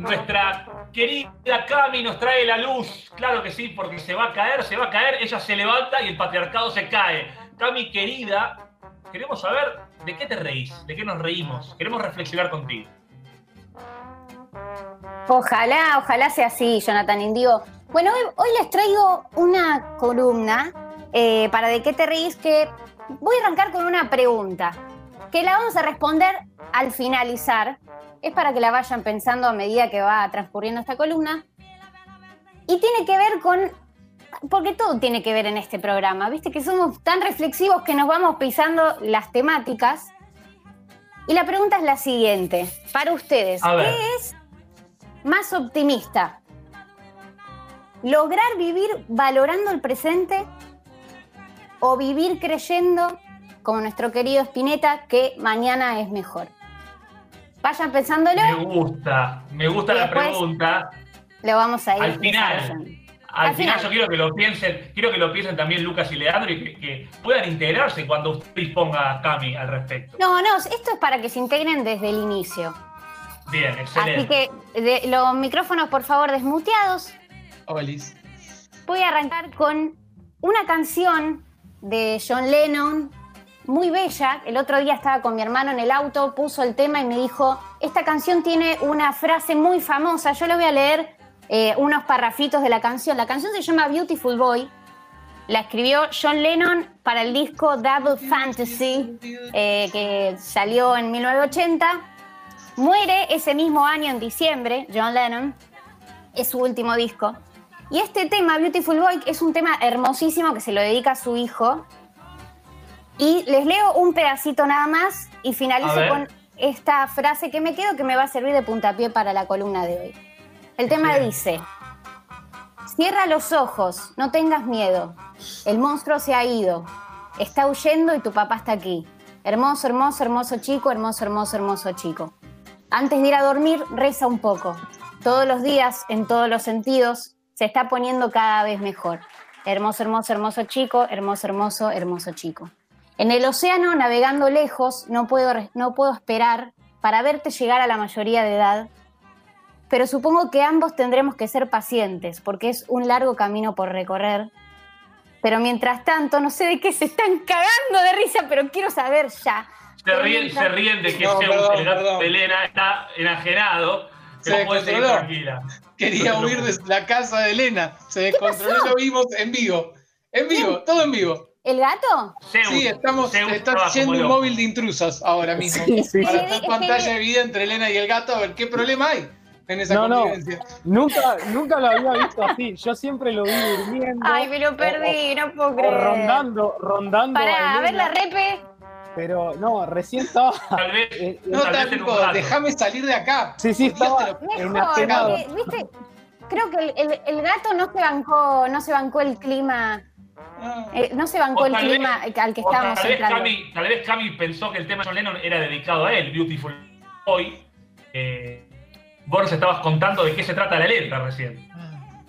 Nuestra querida Cami nos trae la luz. Claro que sí, porque se va a caer, se va a caer, ella se levanta y el patriarcado se cae. Cami, querida, queremos saber de qué te reís, de qué nos reímos. Queremos reflexionar contigo. Ojalá, ojalá sea así, Jonathan Indigo. Bueno, hoy, les traigo una columna eh, para de qué te reís que voy a arrancar con una pregunta que la vamos a responder al finalizar. Es para que la vayan pensando a medida que va transcurriendo esta columna. Y tiene que ver con, porque todo tiene que ver en este programa, viste que somos tan reflexivos que nos vamos pisando las temáticas. Y la pregunta es la siguiente, para ustedes. ¿qué es más optimista? ¿Lograr vivir valorando el presente o vivir creyendo, como nuestro querido Spinetta, que mañana es mejor? Vayan pensándolo, Me gusta, me gusta Y la pregunta. lo vamos a ir Al final. Al, Al final, final. yo quiero que lo piensen, quiero que lo piensen también Lucas y Leandro y que, que puedan integrarse cuando usted disponga Cami al respecto. No, no, esto es para que se integren desde el inicio. Bien, excelente. Así que de- los micrófonos, por favor, desmuteados. Olis. Voy a arrancar con una canción de John Lennon, muy bella. El otro día estaba con mi hermano en el auto, puso el tema y me dijo, esta canción tiene una frase muy famosa, yo le voy a leer eh, unos parrafitos de la canción. La canción se llama Beautiful Boy, la escribió John Lennon para el disco Double Fantasy, eh, que salió en 1980. Muere ese mismo año, en diciembre, John Lennon, es su último disco. Y este tema, Beautiful Boy, es un tema hermosísimo que se lo dedica a su hijo. Y les leo un pedacito nada más y finalizo con esta frase que me quedo que me va a servir de puntapié para la columna de hoy. El tema Bien. dice, cierra los ojos, no tengas miedo. El monstruo se ha ido, está huyendo y tu papá está aquí. Hermoso, hermoso, hermoso chico, hermoso, hermoso, hermoso chico. Antes de ir a dormir, reza un poco. Todos los días, en todos los sentidos, se está poniendo cada vez mejor. Hermoso, hermoso, hermoso chico, hermoso, hermoso, hermoso chico. En el océano, navegando lejos, no puedo, no puedo esperar para verte llegar a la mayoría de edad, pero supongo que ambos tendremos que ser pacientes, porque es un largo camino por recorrer. Pero mientras tanto, no sé de qué se están cagando de risa, pero quiero saber ya. Se ríen, mientras- se ríen de que No, perdón, el gato perdón. de Elena, está enajenado. Se descontroló. tranquila. Quería huir de la casa de Elena. Se descontroló y lo vimos en vivo. En vivo, todo en vivo. ¿El gato? Zeus, Sí, estamos, Zeus está como un móvil de intrusos ahora mismo. Sí, sí. Para hacer pantalla de vida entre Elena y el gato, a ver qué problema hay en esa No, no. convivencia. Nunca, nunca lo había visto así. Yo siempre lo vi durmiendo. Ay, me lo perdí, no puedo o creer. rondando, rondando. Pará, a ver la repe. Pero no, recién estaba. Tal vez, eh, No, Tal vez déjame salir de acá. Sí, sí, estaba Mejor, ¿viste? Creo que el, el- el gato no se bancó, no se bancó el clima. Eh, no se bancó el clima vez- al que estábamos tal vez, entrando. Cami, tal vez Cami pensó que el tema de John Lennon era dedicado a él, Beautiful Boy. Eh, vos nos estabas contando de qué se trata la letra recién. Ah,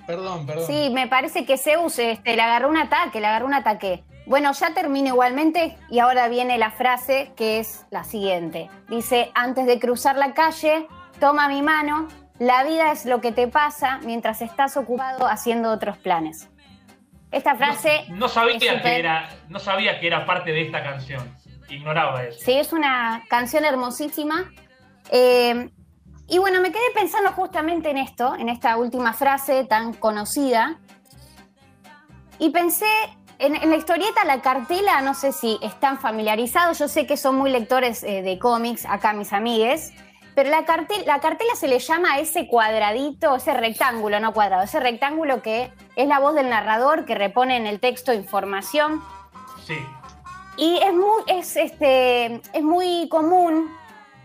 Perdón, perdón. Sí, me parece que Zeus este, le agarró un ataque, le agarró un ataque. Bueno, ya termino igualmente y ahora viene la frase que es la siguiente. Dice, antes de cruzar la calle, toma mi mano, la vida es lo que te pasa mientras estás ocupado haciendo otros planes. Esta frase, No, no sabía que era, no sabía que era parte de esta canción. Ignoraba eso. sí, es una canción hermosísima. Eh, y bueno, me quedé pensando justamente en esto, en esta última frase tan conocida. Y pensé en, en la historieta, la cartela, no sé si están familiarizados, yo sé que son muy lectores eh, de cómics, acá mis amigues, pero la, cartel, la cartela se le llama a ese cuadradito, ese rectángulo, no cuadrado, ese rectángulo que es la voz del narrador que repone en el texto información. Sí. Y es muy, es, este, es muy común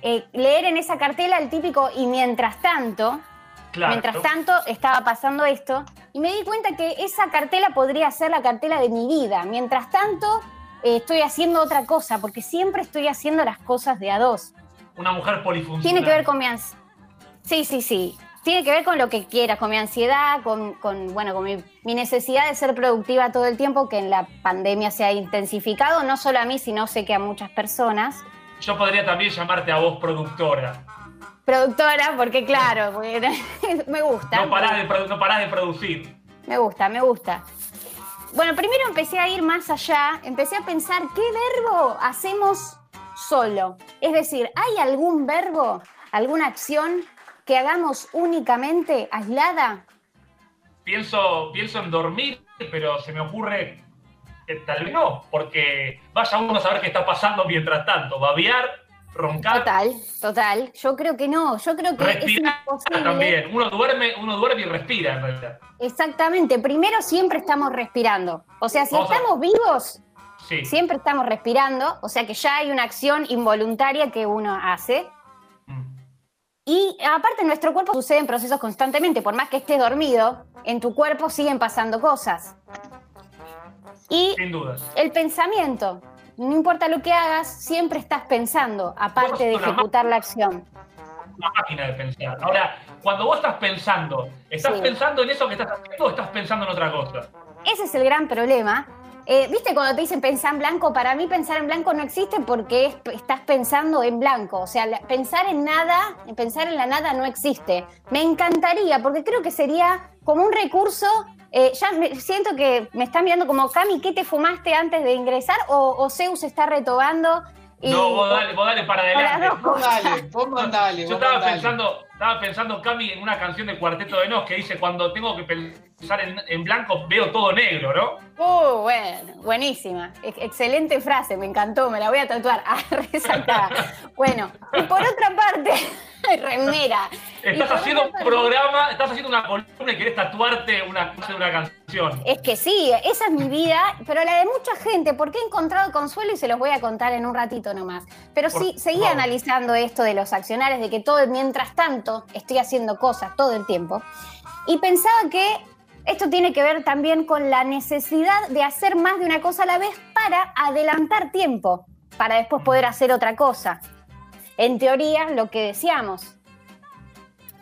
eh, leer en esa cartela el típico y mientras tanto, Claro. mientras tanto estaba pasando esto, y me di cuenta que esa cartela podría ser la cartela de mi vida. Mientras tanto, eh, estoy haciendo otra cosa, porque siempre estoy haciendo las cosas de a dos. Una mujer polifuncional. Tiene que ver con mi ansiedad. Sí, sí, sí. Tiene que ver con lo que quieras, con mi ansiedad, con, con, bueno, con mi, mi necesidad de ser productiva todo el tiempo, que en la pandemia se ha intensificado, no solo a mí, sino sé que a muchas personas. Yo podría también llamarte a vos productora. productora, porque claro, porque me gusta. No parás, de, no parás de producir. Me gusta, me gusta. Bueno, primero empecé a ir más allá, empecé a pensar qué verbo hacemos solo. Es decir, ¿hay algún verbo, alguna acción que hagamos únicamente aislada? Pienso, pienso en dormir, pero se me ocurre que tal vez no, porque vaya uno a saber qué está pasando mientras tanto. Babear, roncar, Total, total. Yo creo que no, yo creo que es respirar imposible. también. Uno duerme, uno duerme y respira en realidad. Exactamente, primero siempre estamos respirando. O sea, si Vamos estamos vivos, Sí. siempre estamos respirando, o sea que ya hay una acción involuntaria que uno hace. Mm. Y aparte en nuestro cuerpo suceden procesos constantemente, por más que estés dormido, en tu cuerpo siguen pasando cosas. Y Sin dudas. el pensamiento, no importa lo que hagas, siempre estás pensando, aparte de ejecutar la acción. Una máquina de pensar. Ahora, cuando vos estás pensando, ¿estás Sí. pensando en eso que estás haciendo o estás pensando en otra cosa? Ese es el gran problema. Eh, ¿Viste cuando te dicen pensar en blanco? Para mí pensar en blanco no existe porque es- estás pensando en blanco. O sea, pensar en nada, pensar en la nada no existe. Me encantaría, porque creo que sería como un recurso. eh, ya me- siento que me están mirando como, Cami, ¿qué te fumaste antes de ingresar? O, o Zeus está retobando. Y, No, vos dale, vos dale para adelante. Vos dale, vos mandale. Yo vos estaba mandale. pensando, estaba pensando, Cami, en una canción del Cuarteto de Nos que dice cuando tengo que pensar en, en blanco veo todo negro, ¿no? Uh, bueno, buenísima. Ex- excelente frase, me encantó, me la voy a tatuar. Ah, resaltada. Bueno, y por otra parte, remera. Estás haciendo un programa, estás haciendo una columna y querés tatuarte una una canción. Es que sí, esa es mi vida, pero la de mucha gente, porque he encontrado consuelo y se los voy a contar en un ratito nomás. Pero Por sí, seguí favor. analizando esto de los accionarios, de que todo, mientras tanto, estoy haciendo cosas todo el tiempo. Y pensaba que esto tiene que ver también con la necesidad de hacer más de una cosa a la vez para adelantar tiempo, para después poder hacer otra cosa. En teoría, lo que decíamos.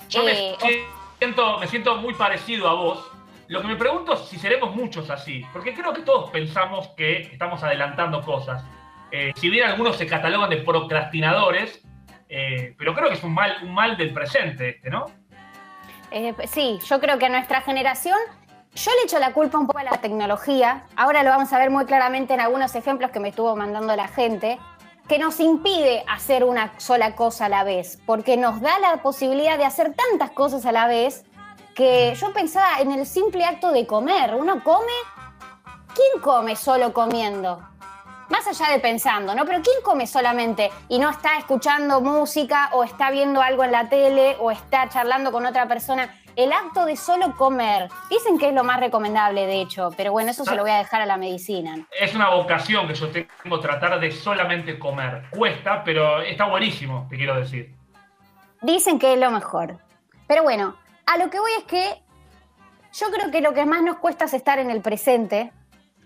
Yo me, Eh, siento, me siento muy parecido a vos. Lo que me pregunto es si seremos muchos así, porque creo que todos pensamos que estamos adelantando cosas. Eh, si bien algunos se catalogan de procrastinadores, eh, pero creo que es un mal, un mal del presente este, ¿no? Eh, sí, yo creo que a nuestra generación, yo le echo la culpa un poco a la tecnología, ahora lo vamos a ver muy claramente en algunos ejemplos que me estuvo mandando la gente, que nos impide hacer una sola cosa a la vez, porque nos da la posibilidad de hacer tantas cosas a la vez que yo pensaba en el simple acto de comer, uno come, ¿quién come solo comiendo? Más allá de pensando, ¿no? Pero ¿quién come solamente y no está escuchando música o está viendo algo en la tele o está charlando con otra persona? El acto de solo comer. Dicen que es lo más recomendable, de hecho, pero bueno, eso se lo voy a dejar a la medicina. Es una vocación que yo tengo tratar de solamente comer. Cuesta, pero está buenísimo, te quiero decir. Dicen que es lo mejor. Pero bueno, a lo que voy es que yo creo que lo que más nos cuesta es estar en el presente,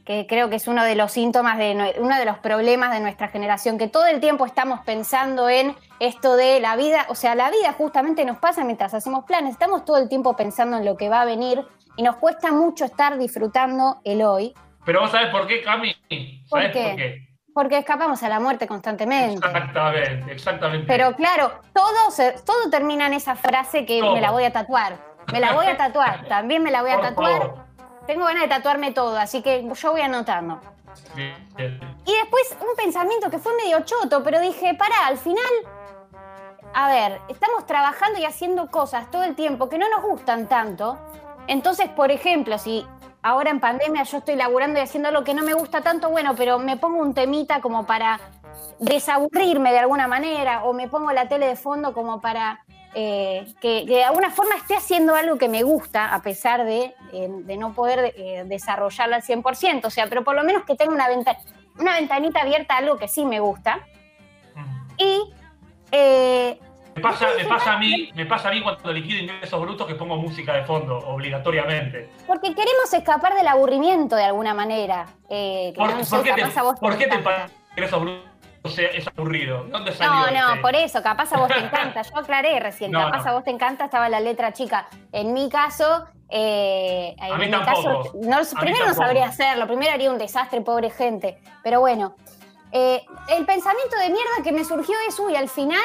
que creo que es uno de los síntomas, de uno de los problemas de nuestra generación, que todo el tiempo estamos pensando en esto de la vida, o sea, la vida justamente nos pasa mientras hacemos planes, estamos todo el tiempo pensando en lo que va a venir y nos cuesta mucho estar disfrutando el hoy, Pero vos sabés por qué, Cami? ¿Por ¿Sabés qué? por qué? porque escapamos a la muerte constantemente. Exactamente, exactamente. Pero claro, todo, se- todo termina en esa frase que me la voy a tatuar. Me la voy a tatuar, también me la voy a Por tatuar. favor. Tengo ganas de tatuarme todo, así que yo voy anotando. Y después un pensamiento que fue medio choto, pero dije, pará, al final, a ver, estamos trabajando y haciendo cosas todo el tiempo que no nos gustan tanto. Entonces, por ejemplo, si ahora en pandemia yo estoy laburando y haciendo lo que no me gusta tanto, bueno, pero me pongo un temita como para desaburrirme de alguna manera, o me pongo la tele de fondo como para eh, que, que de alguna forma esté haciendo algo que me gusta, a pesar de, eh, de no poder eh, desarrollarlo al 100%, o sea, pero por lo menos que tenga una, venta- una ventanita abierta a algo que sí me gusta. Y eh, Me pasa, me pasa a mí, me pasa a mí cuando liquido ingresos brutos que pongo música de fondo, obligatoriamente. porque queremos escapar del aburrimiento de alguna manera. ¿Por, no sé, por qué te, por qué te ingresos brutos es aburrido? ¿Dónde salió No, no, este? por eso, capaz a vos te encanta. Yo aclaré recién, No, capaz no. a vos te encanta, estaba la letra chica. En mi caso, eh, A en mí mi tampoco. caso, no, A mí primero no sabría hacerlo, primero haría un desastre, pobre gente. Pero bueno, eh, el pensamiento de mierda que me surgió es, uy, al final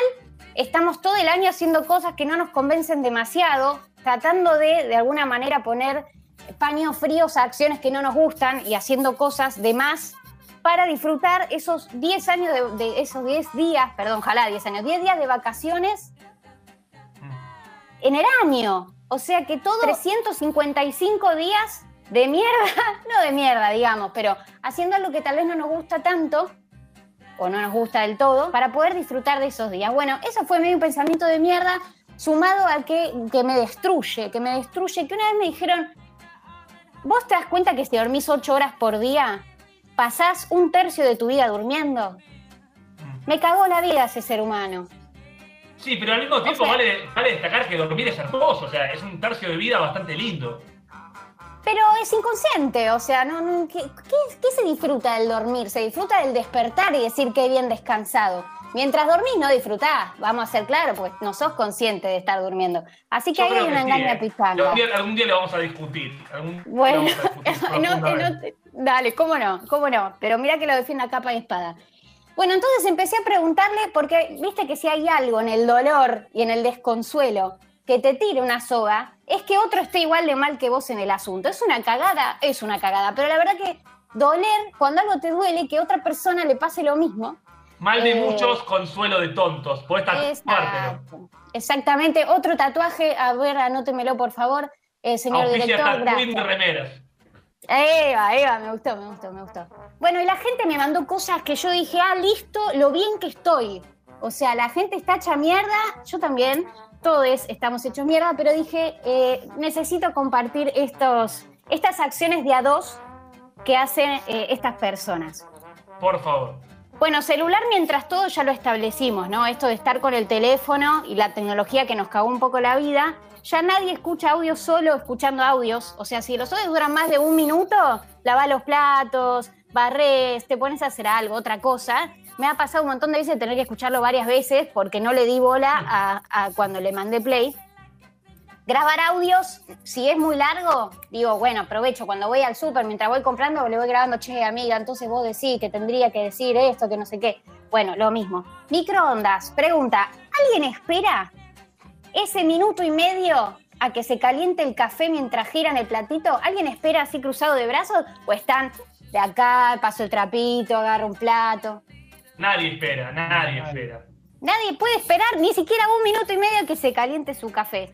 estamos todo el año haciendo cosas que no nos convencen demasiado, tratando de, de alguna manera, poner paños fríos a acciones que no nos gustan y haciendo cosas de más para disfrutar esos 10 años de, de esos 10 días, perdón, ojalá 10 años, 10 días de vacaciones en el año. O sea que todo 355 días de mierda, no de mierda, digamos, pero haciendo algo que tal vez no nos gusta tanto o no nos gusta del todo para poder disfrutar de esos días. Bueno, eso fue medio un pensamiento de mierda sumado al que, que me destruye, que me destruye, que una vez me dijeron, ¿vos te das cuenta que si dormís 8 horas por día, pasás un tercio de tu vida durmiendo? Me cagó la vida ese ser humano. Sí, pero al mismo tiempo sea- vale, vale destacar que dormir es hermoso, o sea, es un tercio de vida bastante lindo. Pero es inconsciente, o sea, no, no- ¿qué, qué- qué se disfruta del dormir? Se disfruta del despertar y decir que bien descansado. Mientras dormís no disfrutás, vamos a ser claros, pues no sos consciente de estar durmiendo. Así que Yo ahí hay una sí, engaña ¿eh? pichanga. Algún día, algún día le vamos a discutir. Algún Bueno, a discutir no, no dale, cómo no, cómo no. Pero mira que lo defiende a capa y espada. Bueno, entonces empecé a preguntarle, porque viste que si hay algo en el dolor y en el desconsuelo que te tire una soga, es que otro esté igual de mal que vos en el asunto. Es una cagada, es una cagada. Pero la verdad que doler, cuando algo te duele, que a otra persona le pase lo mismo. Mal de Eh, muchos, consuelo de tontos. Podés tatuártelo. Exactamente. Otro tatuaje, a ver, anótemelo por favor, eh, señor Auspicia director. De remeras. Eva, Eva, me gustó, me gustó, me gustó. Bueno, y la gente me mandó cosas que yo dije, ah, listo, lo bien que estoy. O sea, la gente está hecha mierda, yo también, todos estamos hechos mierda, pero dije, eh, necesito compartir estos, estas acciones de a dos que hacen eh, estas personas. Por favor. Bueno, celular mientras todo ya lo establecimos, ¿no? Esto de estar con el teléfono y la tecnología que nos cagó un poco la vida. Ya nadie escucha audio solo escuchando audios. O sea, si los audios duran más de un minuto, lavas los platos, barres, te pones a hacer algo, otra cosa. Me ha pasado un montón de veces tener que escucharlo varias veces porque no le di bola a, a cuando le mandé play. Grabar audios, si es muy largo, digo, bueno, aprovecho cuando voy al súper, mientras voy comprando, le voy grabando, che, amiga, entonces vos decís que tendría que decir esto, que no sé qué. Bueno, lo mismo. Microondas, pregunta, ¿alguien espera ese minuto y medio a que se caliente el café mientras giran el platito? ¿Alguien espera así cruzado de brazos? ¿O están de acá, paso el trapito, agarro un plato? Nadie espera, nadie Nadie. espera. Nadie puede esperar ni siquiera un minuto y medio que se caliente su café.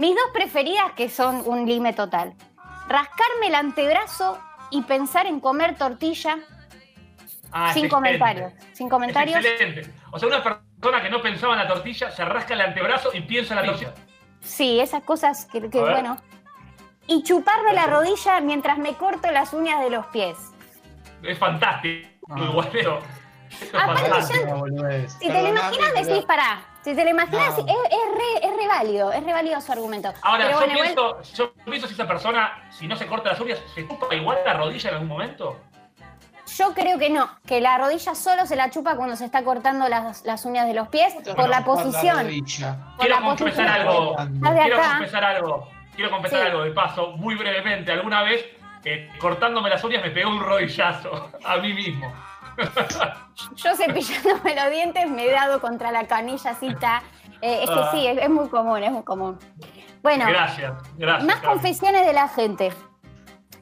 Mis dos preferidas que son un lime total. Rascarme el antebrazo y pensar en comer tortilla Ah, sin excelente. comentarios. Sin Es comentarios. excelente. O sea, una persona que no pensaba en la tortilla se rasca el antebrazo y piensa en la tortilla. Sí, esas cosas que, bueno. Y chuparme la rodilla mientras me corto las uñas de los pies. Es fantástico. Ah. Aparte fantástico. Una boludez. Si te lo imaginas, decís, pará. Si te lo imaginas, No. es, es re, es re válido, es re válido su argumento. Ahora, Pero yo, bueno, igual- pienso, yo pienso si esa persona, si no se corta las uñas, ¿se chupa igual la rodilla en algún momento? Yo creo que no, que la rodilla solo se la chupa cuando se está cortando las, las uñas de los pies ¿Cómo te por la posición. Por Quiero la confesar posición. algo. Quiero acá. confesar algo. Quiero confesar Sí. algo de paso, muy brevemente. Alguna vez, eh, cortándome las uñas, me pegó un rodillazo a mí mismo. Yo cepillándome los dientes me he dado contra la canillacita. Eh, es que Ah. sí, es, es muy común, es muy común. Bueno, Gracias, gracias. más confesiones de la gente.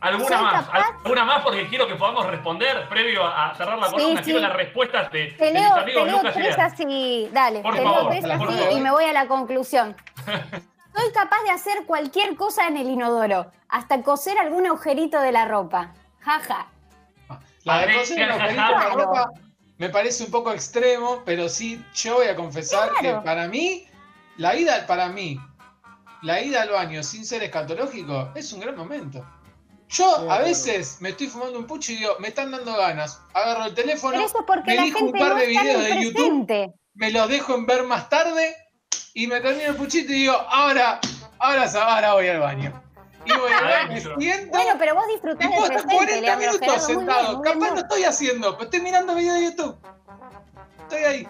¿Alguna más? capaz- ¿Alguna más? Porque quiero que podamos responder previo a cerrar la Sí, columna. sí. Quiero las respuestas de, Te de mis leo, te leo Lucas tres así, dale, Por te leo favor, tres por así favor. y me voy a la conclusión. Soy capaz de hacer cualquier cosa en el inodoro, hasta coser algún agujerito de la ropa. Jaja. La de la Claro. ropa me parece un poco extremo, pero sí, yo voy a confesar Claro. que para mí, la ida, para mí, la ida al baño sin ser escatológico es un gran momento. Yo a veces me estoy fumando un pucho y digo, me están dando ganas. Agarro el teléfono, Pero eso es porque me elijo un par no de videos de YouTube, me los dejo en ver más tarde y me termino el puchito y digo, ahora, ahora, ahora voy al baño. Me siento. Bueno, pero vos disfrutás del presente, 40 Leandro minutos Gerardo, muy bien, sentado. muy bien, Capaz no estoy haciendo, pero estoy mirando videos de YouTube. Estoy ahí.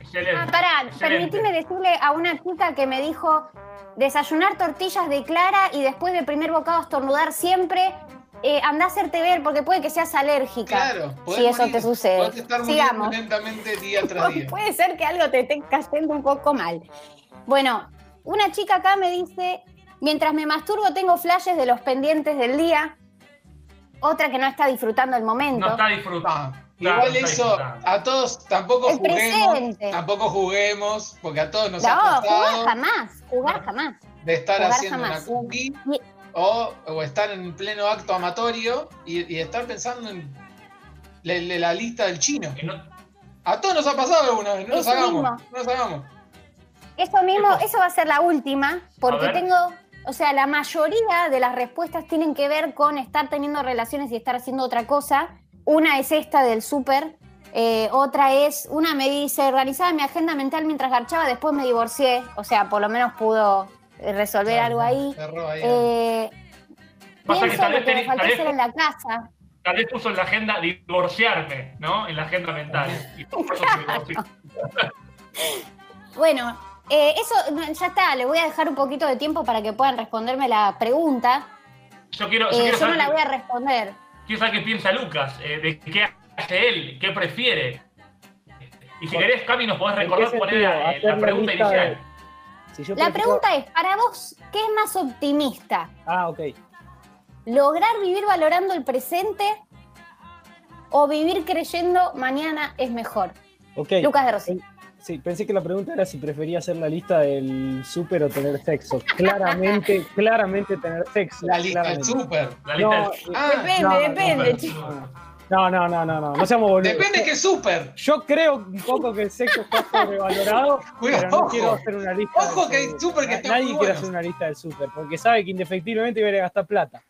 Excelente. Ah, pará, excelente. permitime decirle a una chica que me dijo desayunar tortillas de clara y después del primer bocado estornudar siempre eh, anda a hacerte ver porque puede que seas alérgica. Claro, si eso morir, te sucede. estar Sigamos. lentamente día tras día. Puede ser que algo te esté cayendo un poco mal. Bueno, una chica acá me dice, mientras me masturbo tengo flashes de los pendientes del día. Otra que no está disfrutando el momento. No está disfrutando. Ah, Claro, igual está eso, disfrutando. a todos tampoco El juguemos, presente. tampoco juguemos, porque a todos nos ha no, jugar pasado jamás, jugar jamás. de estar jugar haciendo jamás. una cookie Y- o, o estar en pleno acto amatorio y, y estar pensando en la, la- la lista del chino. No- A todos nos ha pasado alguna vez, no nos hagamos, no nos hagamos. Eso mismo, eso va a ser la última, porque tengo, o sea, la mayoría de las respuestas tienen que ver con estar teniendo relaciones y estar haciendo otra cosa. Una es esta del súper, eh, otra es, una me dice, organizaba mi agenda mental mientras garchaba, después me divorcié, o sea, por lo menos pudo eh, resolver Claro, algo ahí. cerró ahí. Eh, Pasa que pienso tal lo vez que me tenés- faltó tal vez- hacer en la casa. Tal vez puso en la agenda divorciarme, ¿no? En la agenda mental. Y por eso. Bueno, eh, eso no, ya está, le voy a dejar un poquito de tiempo para que puedan responderme la pregunta. Yo quiero, yo Eh, quiero yo no la voy a responder. quiero saber qué piensa Lucas, eh, de qué hace él, qué prefiere. Y si querés, Cami, nos podés ¿En qué recordar cuál sentido? era la la pregunta de- inicial. Si yo La prefiero- pregunta es, para vos, ¿qué es más optimista? Ah, ok. ¿Lograr vivir valorando el presente o vivir creyendo mañana es mejor? Ok. Lucas de Rossi. Sí, pensé que la pregunta era si prefería hacer la lista del súper o tener sexo. Claramente, claramente tener sexo. la lista del súper. No, del- Ah, Depende, no, depende, no, chicos. No, no, no, no, no, no seamos boludos. depende qué súper. Yo creo un poco que el sexo está sobrevalorado, Cuidado, pero no ojo. quiero hacer una lista. Ojo que hay súper que están Nadie muy quiere hacer una lista del súper, porque sabe que indefectiblemente viene a gastar plata.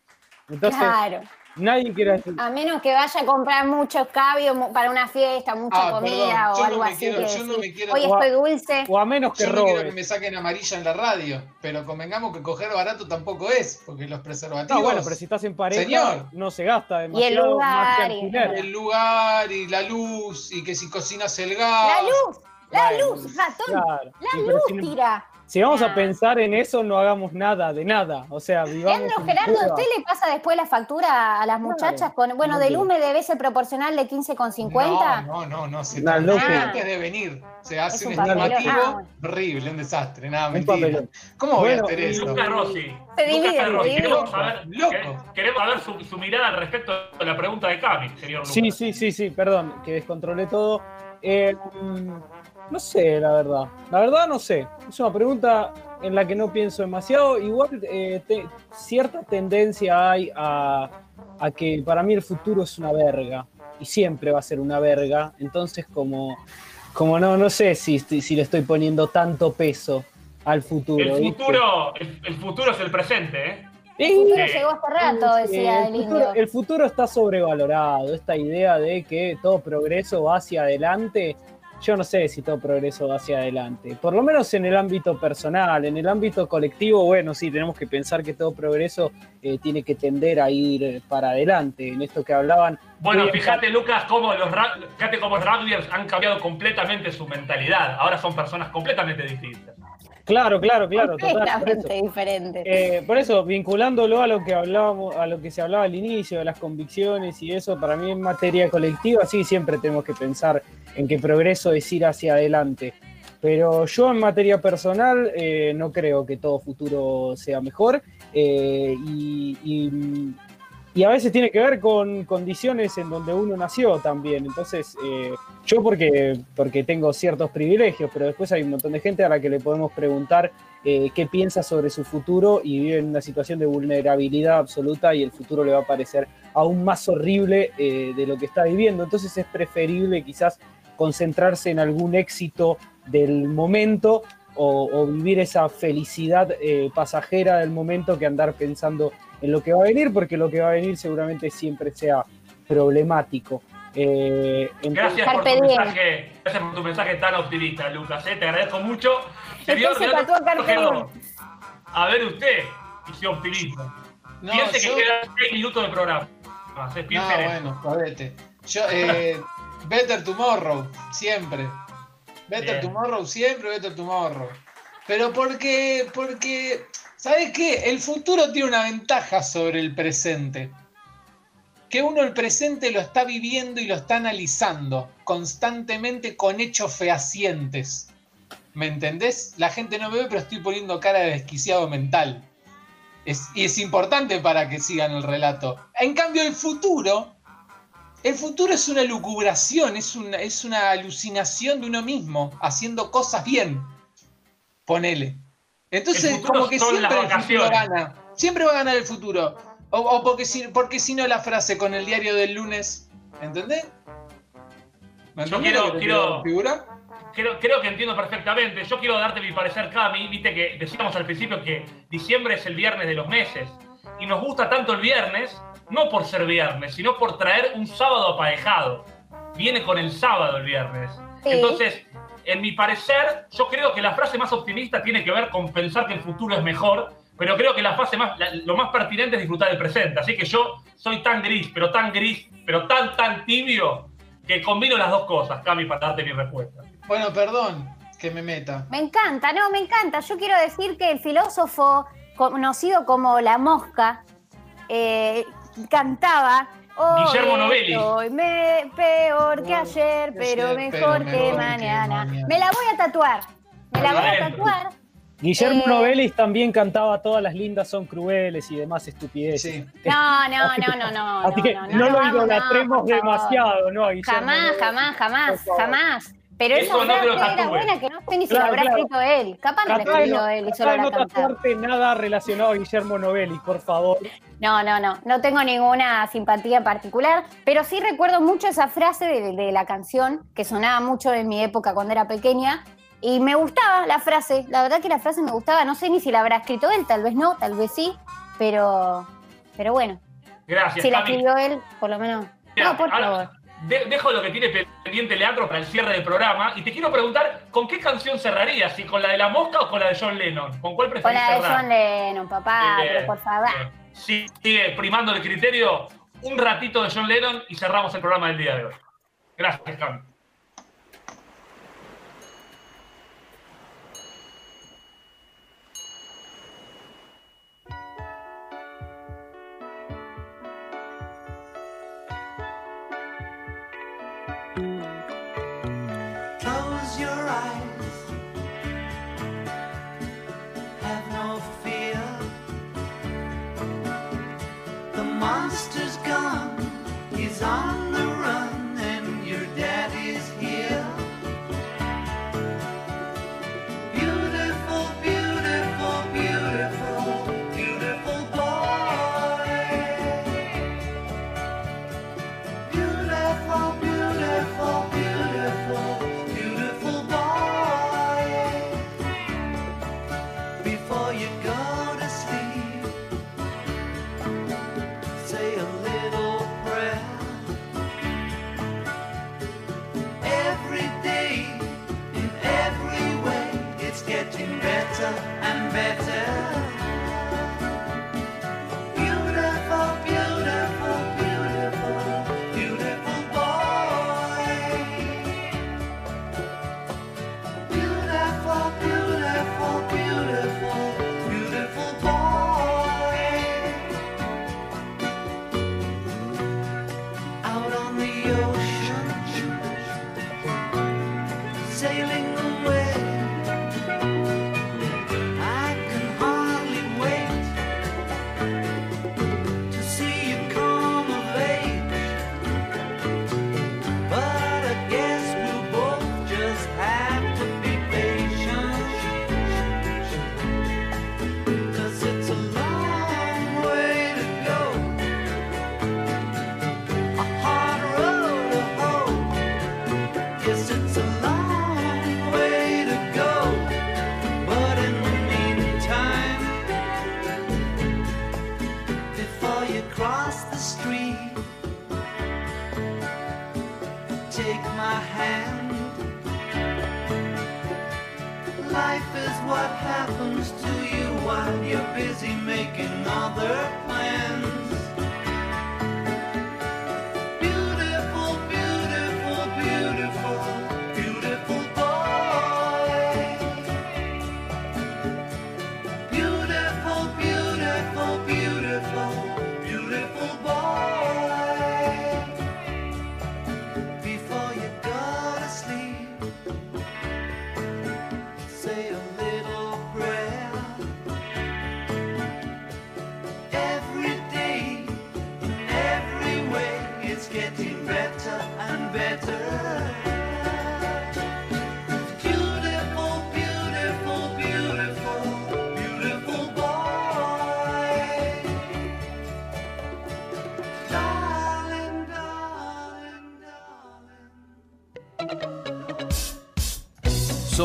Entonces, Claro. Nadie quiere hacer. A menos que vaya a comprar mucho escabio para una fiesta, mucha Ah, comida perdón, o no algo así. quiero- que yo no me quiero- Hoy estoy dulce. O a menos que Yo no quiero que me saquen amarilla en la radio, pero convengamos que coger barato tampoco es, porque los preservativos. No, bueno, pero si estás en pareja, Señor. no se gasta demasiado lugar, más que y-. El lugar y la luz, y que si cocinas el gas. La luz, la Bueno, luz, ratón. Claro. La luz tira. Si vamos Ah. a pensar en eso, no hagamos nada de nada. O sea, vivamos. Gerardo. ¿usted le pasa después la factura a las muchachas con, bueno, del. UME debe ser proporcional de 15,50? No, no, no, no. Se locura. antes de venir. Se hace Es un un estimativo Ah, bueno. horrible, un desastre, nada, Un mentira. papelón. ¿Cómo voy Bueno, a hacer y- eso? Lucas Rossi. Se Lucas divide, Rossi, Queremos saber, Loco. quere- queremos saber su, su mirada al respecto de la pregunta de Cami, señor Lucas. Sí, sí, sí, sí, perdón, que descontrolé todo. Eh, no sé, la verdad. La verdad no sé. Es una pregunta en la que no pienso demasiado. Igual eh, te- cierta tendencia hay a, a que para mí el futuro es una verga. Y siempre va a ser una verga. Entonces como, como no, no sé si, si, si le estoy poniendo tanto peso al futuro. El futuro, el, el futuro es el presente, ¿eh? El futuro Sí. llegó hace rato, decía el futuro, el futuro está sobrevalorado. Esta idea de que todo progreso va hacia adelante, yo no sé si todo progreso va hacia adelante. Por lo menos en el ámbito personal, en el ámbito colectivo, bueno, sí, tenemos que pensar que todo progreso eh, tiene que tender a ir para adelante. En esto que hablaban. Bueno, fíjate, Lucas, cómo los, fíjate cómo los rugbyers han cambiado completamente su mentalidad. Ahora son personas completamente distintas. Claro, claro, claro, total. por eso. Completamente diferente. Eh, por eso, vinculándolo a lo que hablábamos, a lo que se hablaba al inicio, de las convicciones y eso, para mí en materia colectiva sí siempre tenemos que pensar en que progreso es ir hacia adelante. Pero yo en materia personal eh, no creo que todo futuro sea mejor eh, y, y- y a veces tiene que ver con condiciones en donde uno nació también. Entonces, eh, yo porque, porque tengo ciertos privilegios, pero después hay un montón de gente a la que le podemos preguntar eh, qué piensa sobre su futuro y vive en una situación de vulnerabilidad absoluta y el futuro le va a parecer aún más horrible eh, de lo que está viviendo. Entonces es preferible quizás concentrarse en algún éxito del momento o, o vivir esa felicidad eh, pasajera del momento que andar pensando en lo que va a venir, porque lo que va a venir seguramente siempre sea problemático. Eh, entonces- Gracias por, tu mensaje, gracias por tu mensaje tan optimista, Lucas. ¿eh? Te agradezco mucho. Después se Leandro tatuó Carpe Gerardo, diem. A ver usted, y optimista. No, Piense que quedan 6 minutos de programa. No, bueno. Yo, eh, Better Tomorrow, siempre. Better Bien. Tomorrow, siempre Better Tomorrow. Pero porque, porque, ¿sabes qué? El futuro tiene una ventaja sobre el presente. que uno el presente lo está viviendo y lo está analizando constantemente con hechos fehacientes. ¿Me entendés? La gente no me ve, pero estoy poniendo cara de desquiciado mental. Es- y es importante para que sigan el relato. En cambio, el futuro, el futuro es una lucubración, es una, es una alucinación de uno mismo, haciendo cosas bien. Ponele. Entonces, como que siempre el futuro gana. Siempre va a ganar el futuro. O, o porque, si, porque si no la frase con el diario del lunes. ¿Entendés? ¿Me Yo quiero- quiero- configura? Creo, creo que entiendo perfectamente. Yo quiero darte mi parecer, Cami. Viste que decíamos al principio que diciembre es el viernes de los meses. Y nos gusta tanto el viernes, no por ser viernes, sino por traer un sábado aparejado. Viene con el sábado el viernes. Sí. Entonces, en mi parecer, yo creo que la frase más optimista tiene que ver con pensar que el futuro es mejor. Pero creo que la fase más, la- lo más pertinente es disfrutar del presente. Así que yo soy tan gris, pero tan gris, pero tan, tan tibio, que combino las dos cosas, Cami, para darte mi respuesta. Bueno, perdón que me meta. Me encanta, no, me encanta. Yo quiero decir que el filósofo conocido como La Mosca eh, cantaba. "Hoy Guillermo Novelli. Peor que ayer, pero mejor que mañana. Me la voy a tatuar. Me la voy a tatuar. Guillermo Eh, Novelis también cantaba Todas las lindas son crueles y demás estupideces. Sí. No, no, Así no, no, no. Así que no, no, lo idolatremos demasiado, ¿no? Guillermo Jamás, jamás, jamás, jamás. Pero Eso esa no frase era buena que no sé ni si Claro, la habrá claro. escrito él. Capaz no la escribió no, él y tratá solo de la no nada relacionado a Guillermo Novelis, por favor. No, no, no, no tengo ninguna simpatía particular, pero sí recuerdo mucho esa frase de, de la canción que sonaba mucho en mi época cuando era pequeña y me gustaba la frase, la verdad que la frase me gustaba, no sé ni si la habrá escrito él, tal vez no, tal vez sí, pero, pero bueno, Gracias, si la escribió él, por lo menos. Mira, No, por ahora, favor. De- dejo lo que tiene pendiente Leandro para el cierre del programa y te quiero preguntar, ¿con qué canción cerrarías? ¿Si con la de la mosca o con la de John Lennon? ¿Con cuál Con preferís la de cerrar? John Lennon, papá, Bien, pero por favor. Sí, sigue primando el criterio. Un ratito de John Lennon y cerramos el programa del día de hoy. Gracias, Cami. song.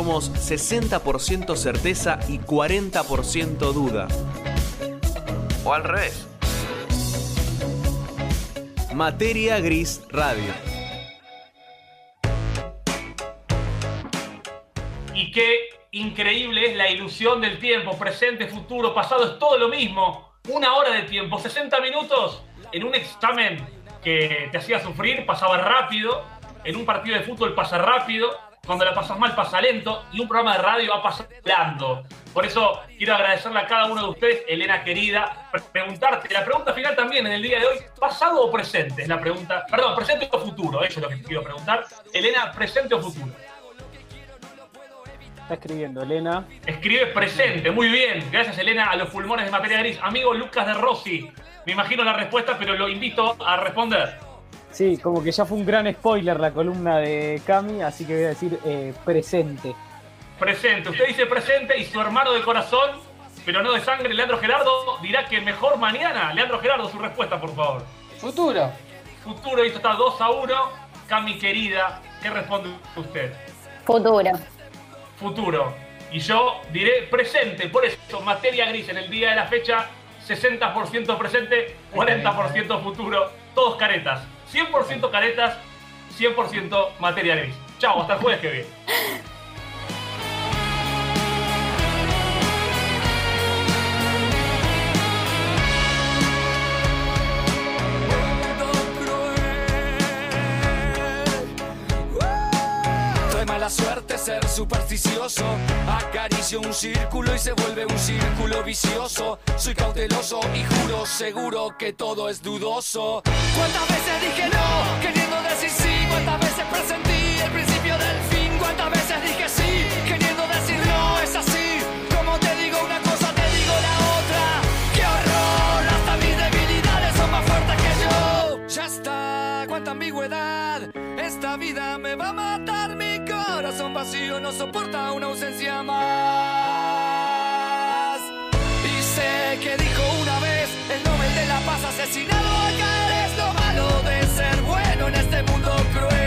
Somos 60% certeza y 40% duda. O al revés. Materia Gris Radio. Y qué increíble es la ilusión del tiempo, presente, futuro, pasado, es todo lo mismo. Una hora de tiempo, 60 minutos en un examen que te hacía sufrir, pasaba rápido. En un partido de fútbol pasa rápido. Cuando la pasas mal pasa lento. Y un programa de radio va pasando. Por eso quiero agradecerle a cada uno de ustedes, Elena querida, pre- preguntarte, la pregunta final también en el día de hoy, ¿pasado o presente? Es la pregunta, perdón, presente o futuro, eso es lo que quiero preguntar. Elena, ¿presente o futuro? Está escribiendo Elena. Escribe presente, muy bien. Gracias, Elena, a los pulmones de materia gris. Amigo Lucas de Rossi, me imagino la respuesta, pero lo invito a responder. Sí, como que ya fue un gran spoiler la columna de Cami, así que voy a decir eh, presente. Presente. Usted dice presente y su hermano de corazón, pero no de sangre, Leandro Gerardo, dirá que mejor mañana. Leandro Gerardo, su respuesta, por favor. Futuro. Futuro, esto está 2 a 1. Cami querida, ¿qué responde usted? Futuro. Futuro. Y yo diré presente, por eso, materia gris en el día de la fecha, 60% presente, 40% futuro, todos caretas. 100% caretas, 100% materia gris. Chao, hasta el jueves que viene. mala suerte ser supersticioso. Acaricio un círculo y se vuelve un círculo vicioso. Soy cauteloso y juro seguro que todo es dudoso. ¿Cuántas veces dije no, queriendo decir sí? ¿Cuántas veces presentí el principio del fin? ¿Cuántas veces dije sí, no soporta una ausencia más. Y sé que dijo una vez el Nobel de la Paz asesinado a caer es lo malo de ser bueno en este mundo cruel.